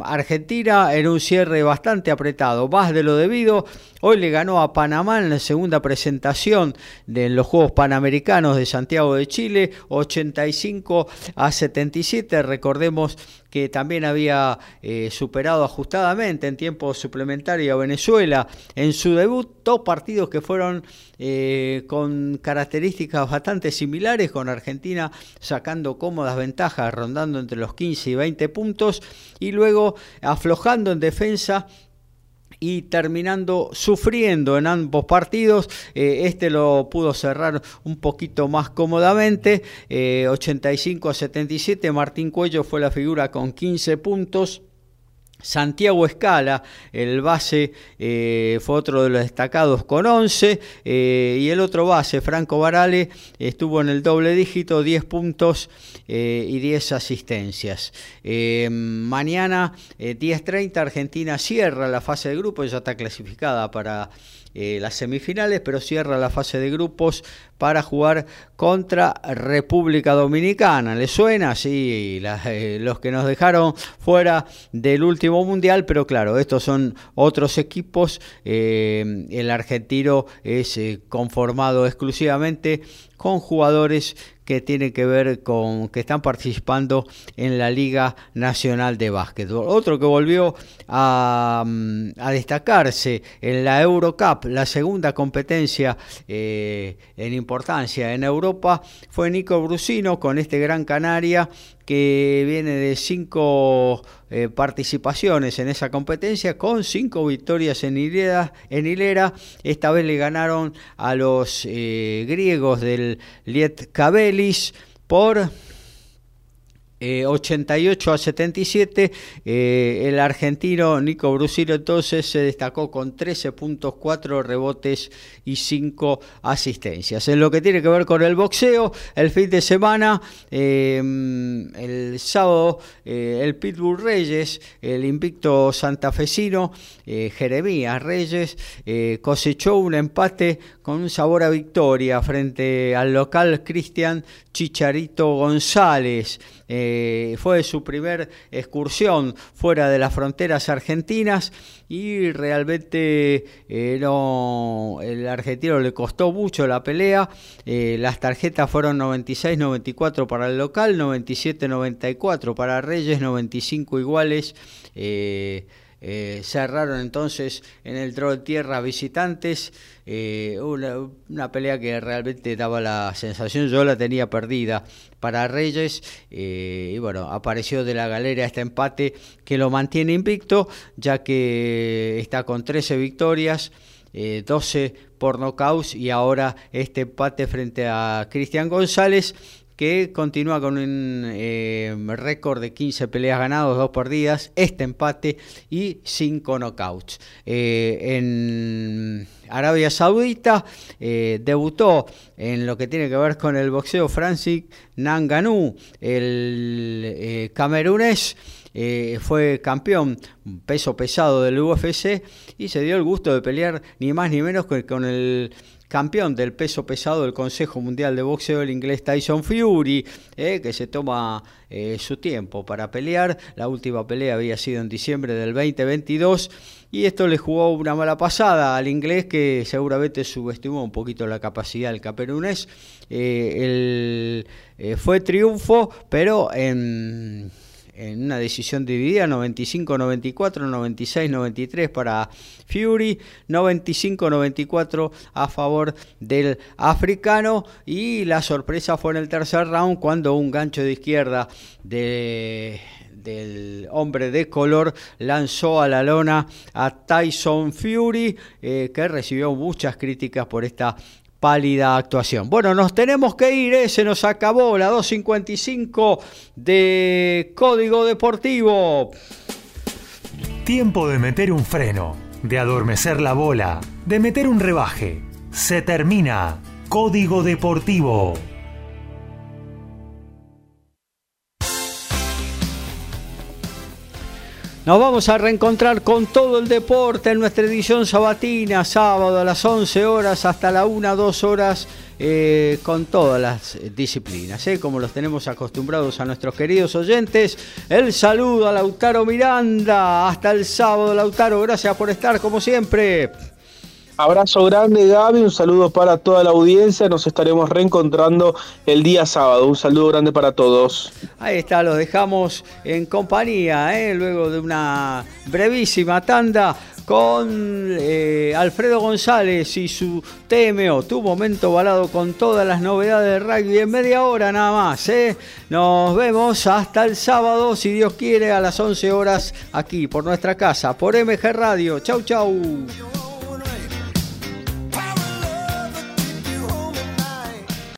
Argentina en un cierre bastante apretado, más de lo debido. Hoy le ganó a Panamá en la segunda presentación de los Juegos Panamericanos de Santiago de Chile, 85 a 77. Recordemos que también había eh, superado ajustadamente en tiempo suplementario a Venezuela en su debut, dos partidos que fueron eh, con características bastante similares, con Argentina sacando cómodas ventajas, rondando entre los 15 y 20 puntos, y luego aflojando en defensa y terminando sufriendo en ambos partidos. Eh, este lo pudo cerrar un poquito más cómodamente, 85 eh, a 77. Martín Cuello fue la figura con 15 puntos. Santiago Escala, el base, eh, fue otro de los destacados con 11 eh, y el otro base, Franco Barale, estuvo en el doble dígito, 10 puntos eh, y 10 asistencias. mañana, 10.30, Argentina cierra la fase de grupo, ya está clasificada para las semifinales, pero cierra la fase de grupos para jugar contra República Dominicana. ¿Le suena? Sí, eh, los que nos dejaron fuera del último mundial, pero claro, estos son otros equipos. Eh, el argentino es conformado exclusivamente con jugadores que tienen que ver con que están participando en la Liga Nacional de Básquetbol. Otro que volvió a, mm, destacarse en la Eurocup, la segunda competencia eh, en importancia en Europa, fue Nico Brusino con este Gran Canaria que viene de cinco eh, participaciones en esa competencia con cinco victorias en hilera, en hilera. Esta vez le ganaron a los eh, griegos del Liet Kabelis por 88 eh, a 77. Eh, el argentino Nico Brusino entonces se destacó con 13 puntos, 4 rebotes y 5 asistencias. En lo que tiene que ver con el boxeo, el fin de semana, em, el sábado, eh, el Pitbull Reyes, el invicto santafesino, Jeremías Reyes, cosechó un empate con un sabor a victoria frente al local Cristian Chicharito González. Eh, fue su primer excursión fuera de las fronteras argentinas y realmente eh, no, el argentino le costó mucho la pelea. Eh, las tarjetas fueron 96-94 para el local, 97-94 para Reyes, 95 iguales. Cerraron entonces en el de tierra visitantes. Eh, una, pelea que realmente daba la sensación, yo la tenía perdida para Reyes. Eh, y bueno, apareció de la galera este empate que lo mantiene invicto, ya que está con 13 victorias. 12 por nocaus y ahora este empate frente a Cristian González que continúa con un eh, récord de 15 peleas ganadas, 2 perdidas, este empate y 5 knockouts. Eh, en Arabia Saudita eh, debutó en lo que tiene que ver con el boxeo Francis Nanganu, el camerunés. fue campeón peso pesado del UFC y se dio el gusto de pelear ni más ni menos que con el campeón del peso pesado del Consejo Mundial de Boxeo, el inglés Tyson Fury, eh, que se toma eh, su tiempo para pelear. La última pelea había sido en diciembre del 2022 y esto le jugó una mala pasada al inglés que seguramente subestimó un poquito la capacidad del caperunés. Eh, fue triunfo, pero en en una decisión dividida, 95-94, 96-93 para Fury, 95-94 a favor del africano. Y la sorpresa fue en el tercer round cuando un gancho de izquierda de del hombre de color lanzó a la lona a Tyson Fury, eh, que recibió muchas críticas por esta pálida actuación. Bueno, nos tenemos que ir, ¿eh? se nos acabó la 2.55 de Código Deportivo. Tiempo de meter un freno, de adormecer la bola, de meter un rebaje. Se termina. Código Deportivo. Nos vamos a reencontrar con todo el deporte en nuestra edición sabatina, sábado a las 11 horas hasta la 1, 2 horas, eh, con todas las disciplinas, ¿eh? como los tenemos acostumbrados a nuestros queridos oyentes. El saludo a Lautaro Miranda. Hasta el sábado, Lautaro. Gracias por estar como siempre. Abrazo grande Gaby, un saludo para toda la audiencia, nos estaremos reencontrando el día sábado, un saludo grande para todos. Ahí está, los dejamos en compañía, ¿eh? luego de una brevísima tanda con eh, Alfredo González y su TMO, tu momento balado con todas las novedades de rugby en media hora nada más. ¿eh? Nos vemos hasta el sábado, si Dios quiere, a las 11 horas aquí por nuestra casa, por MG Radio. Chau, chau.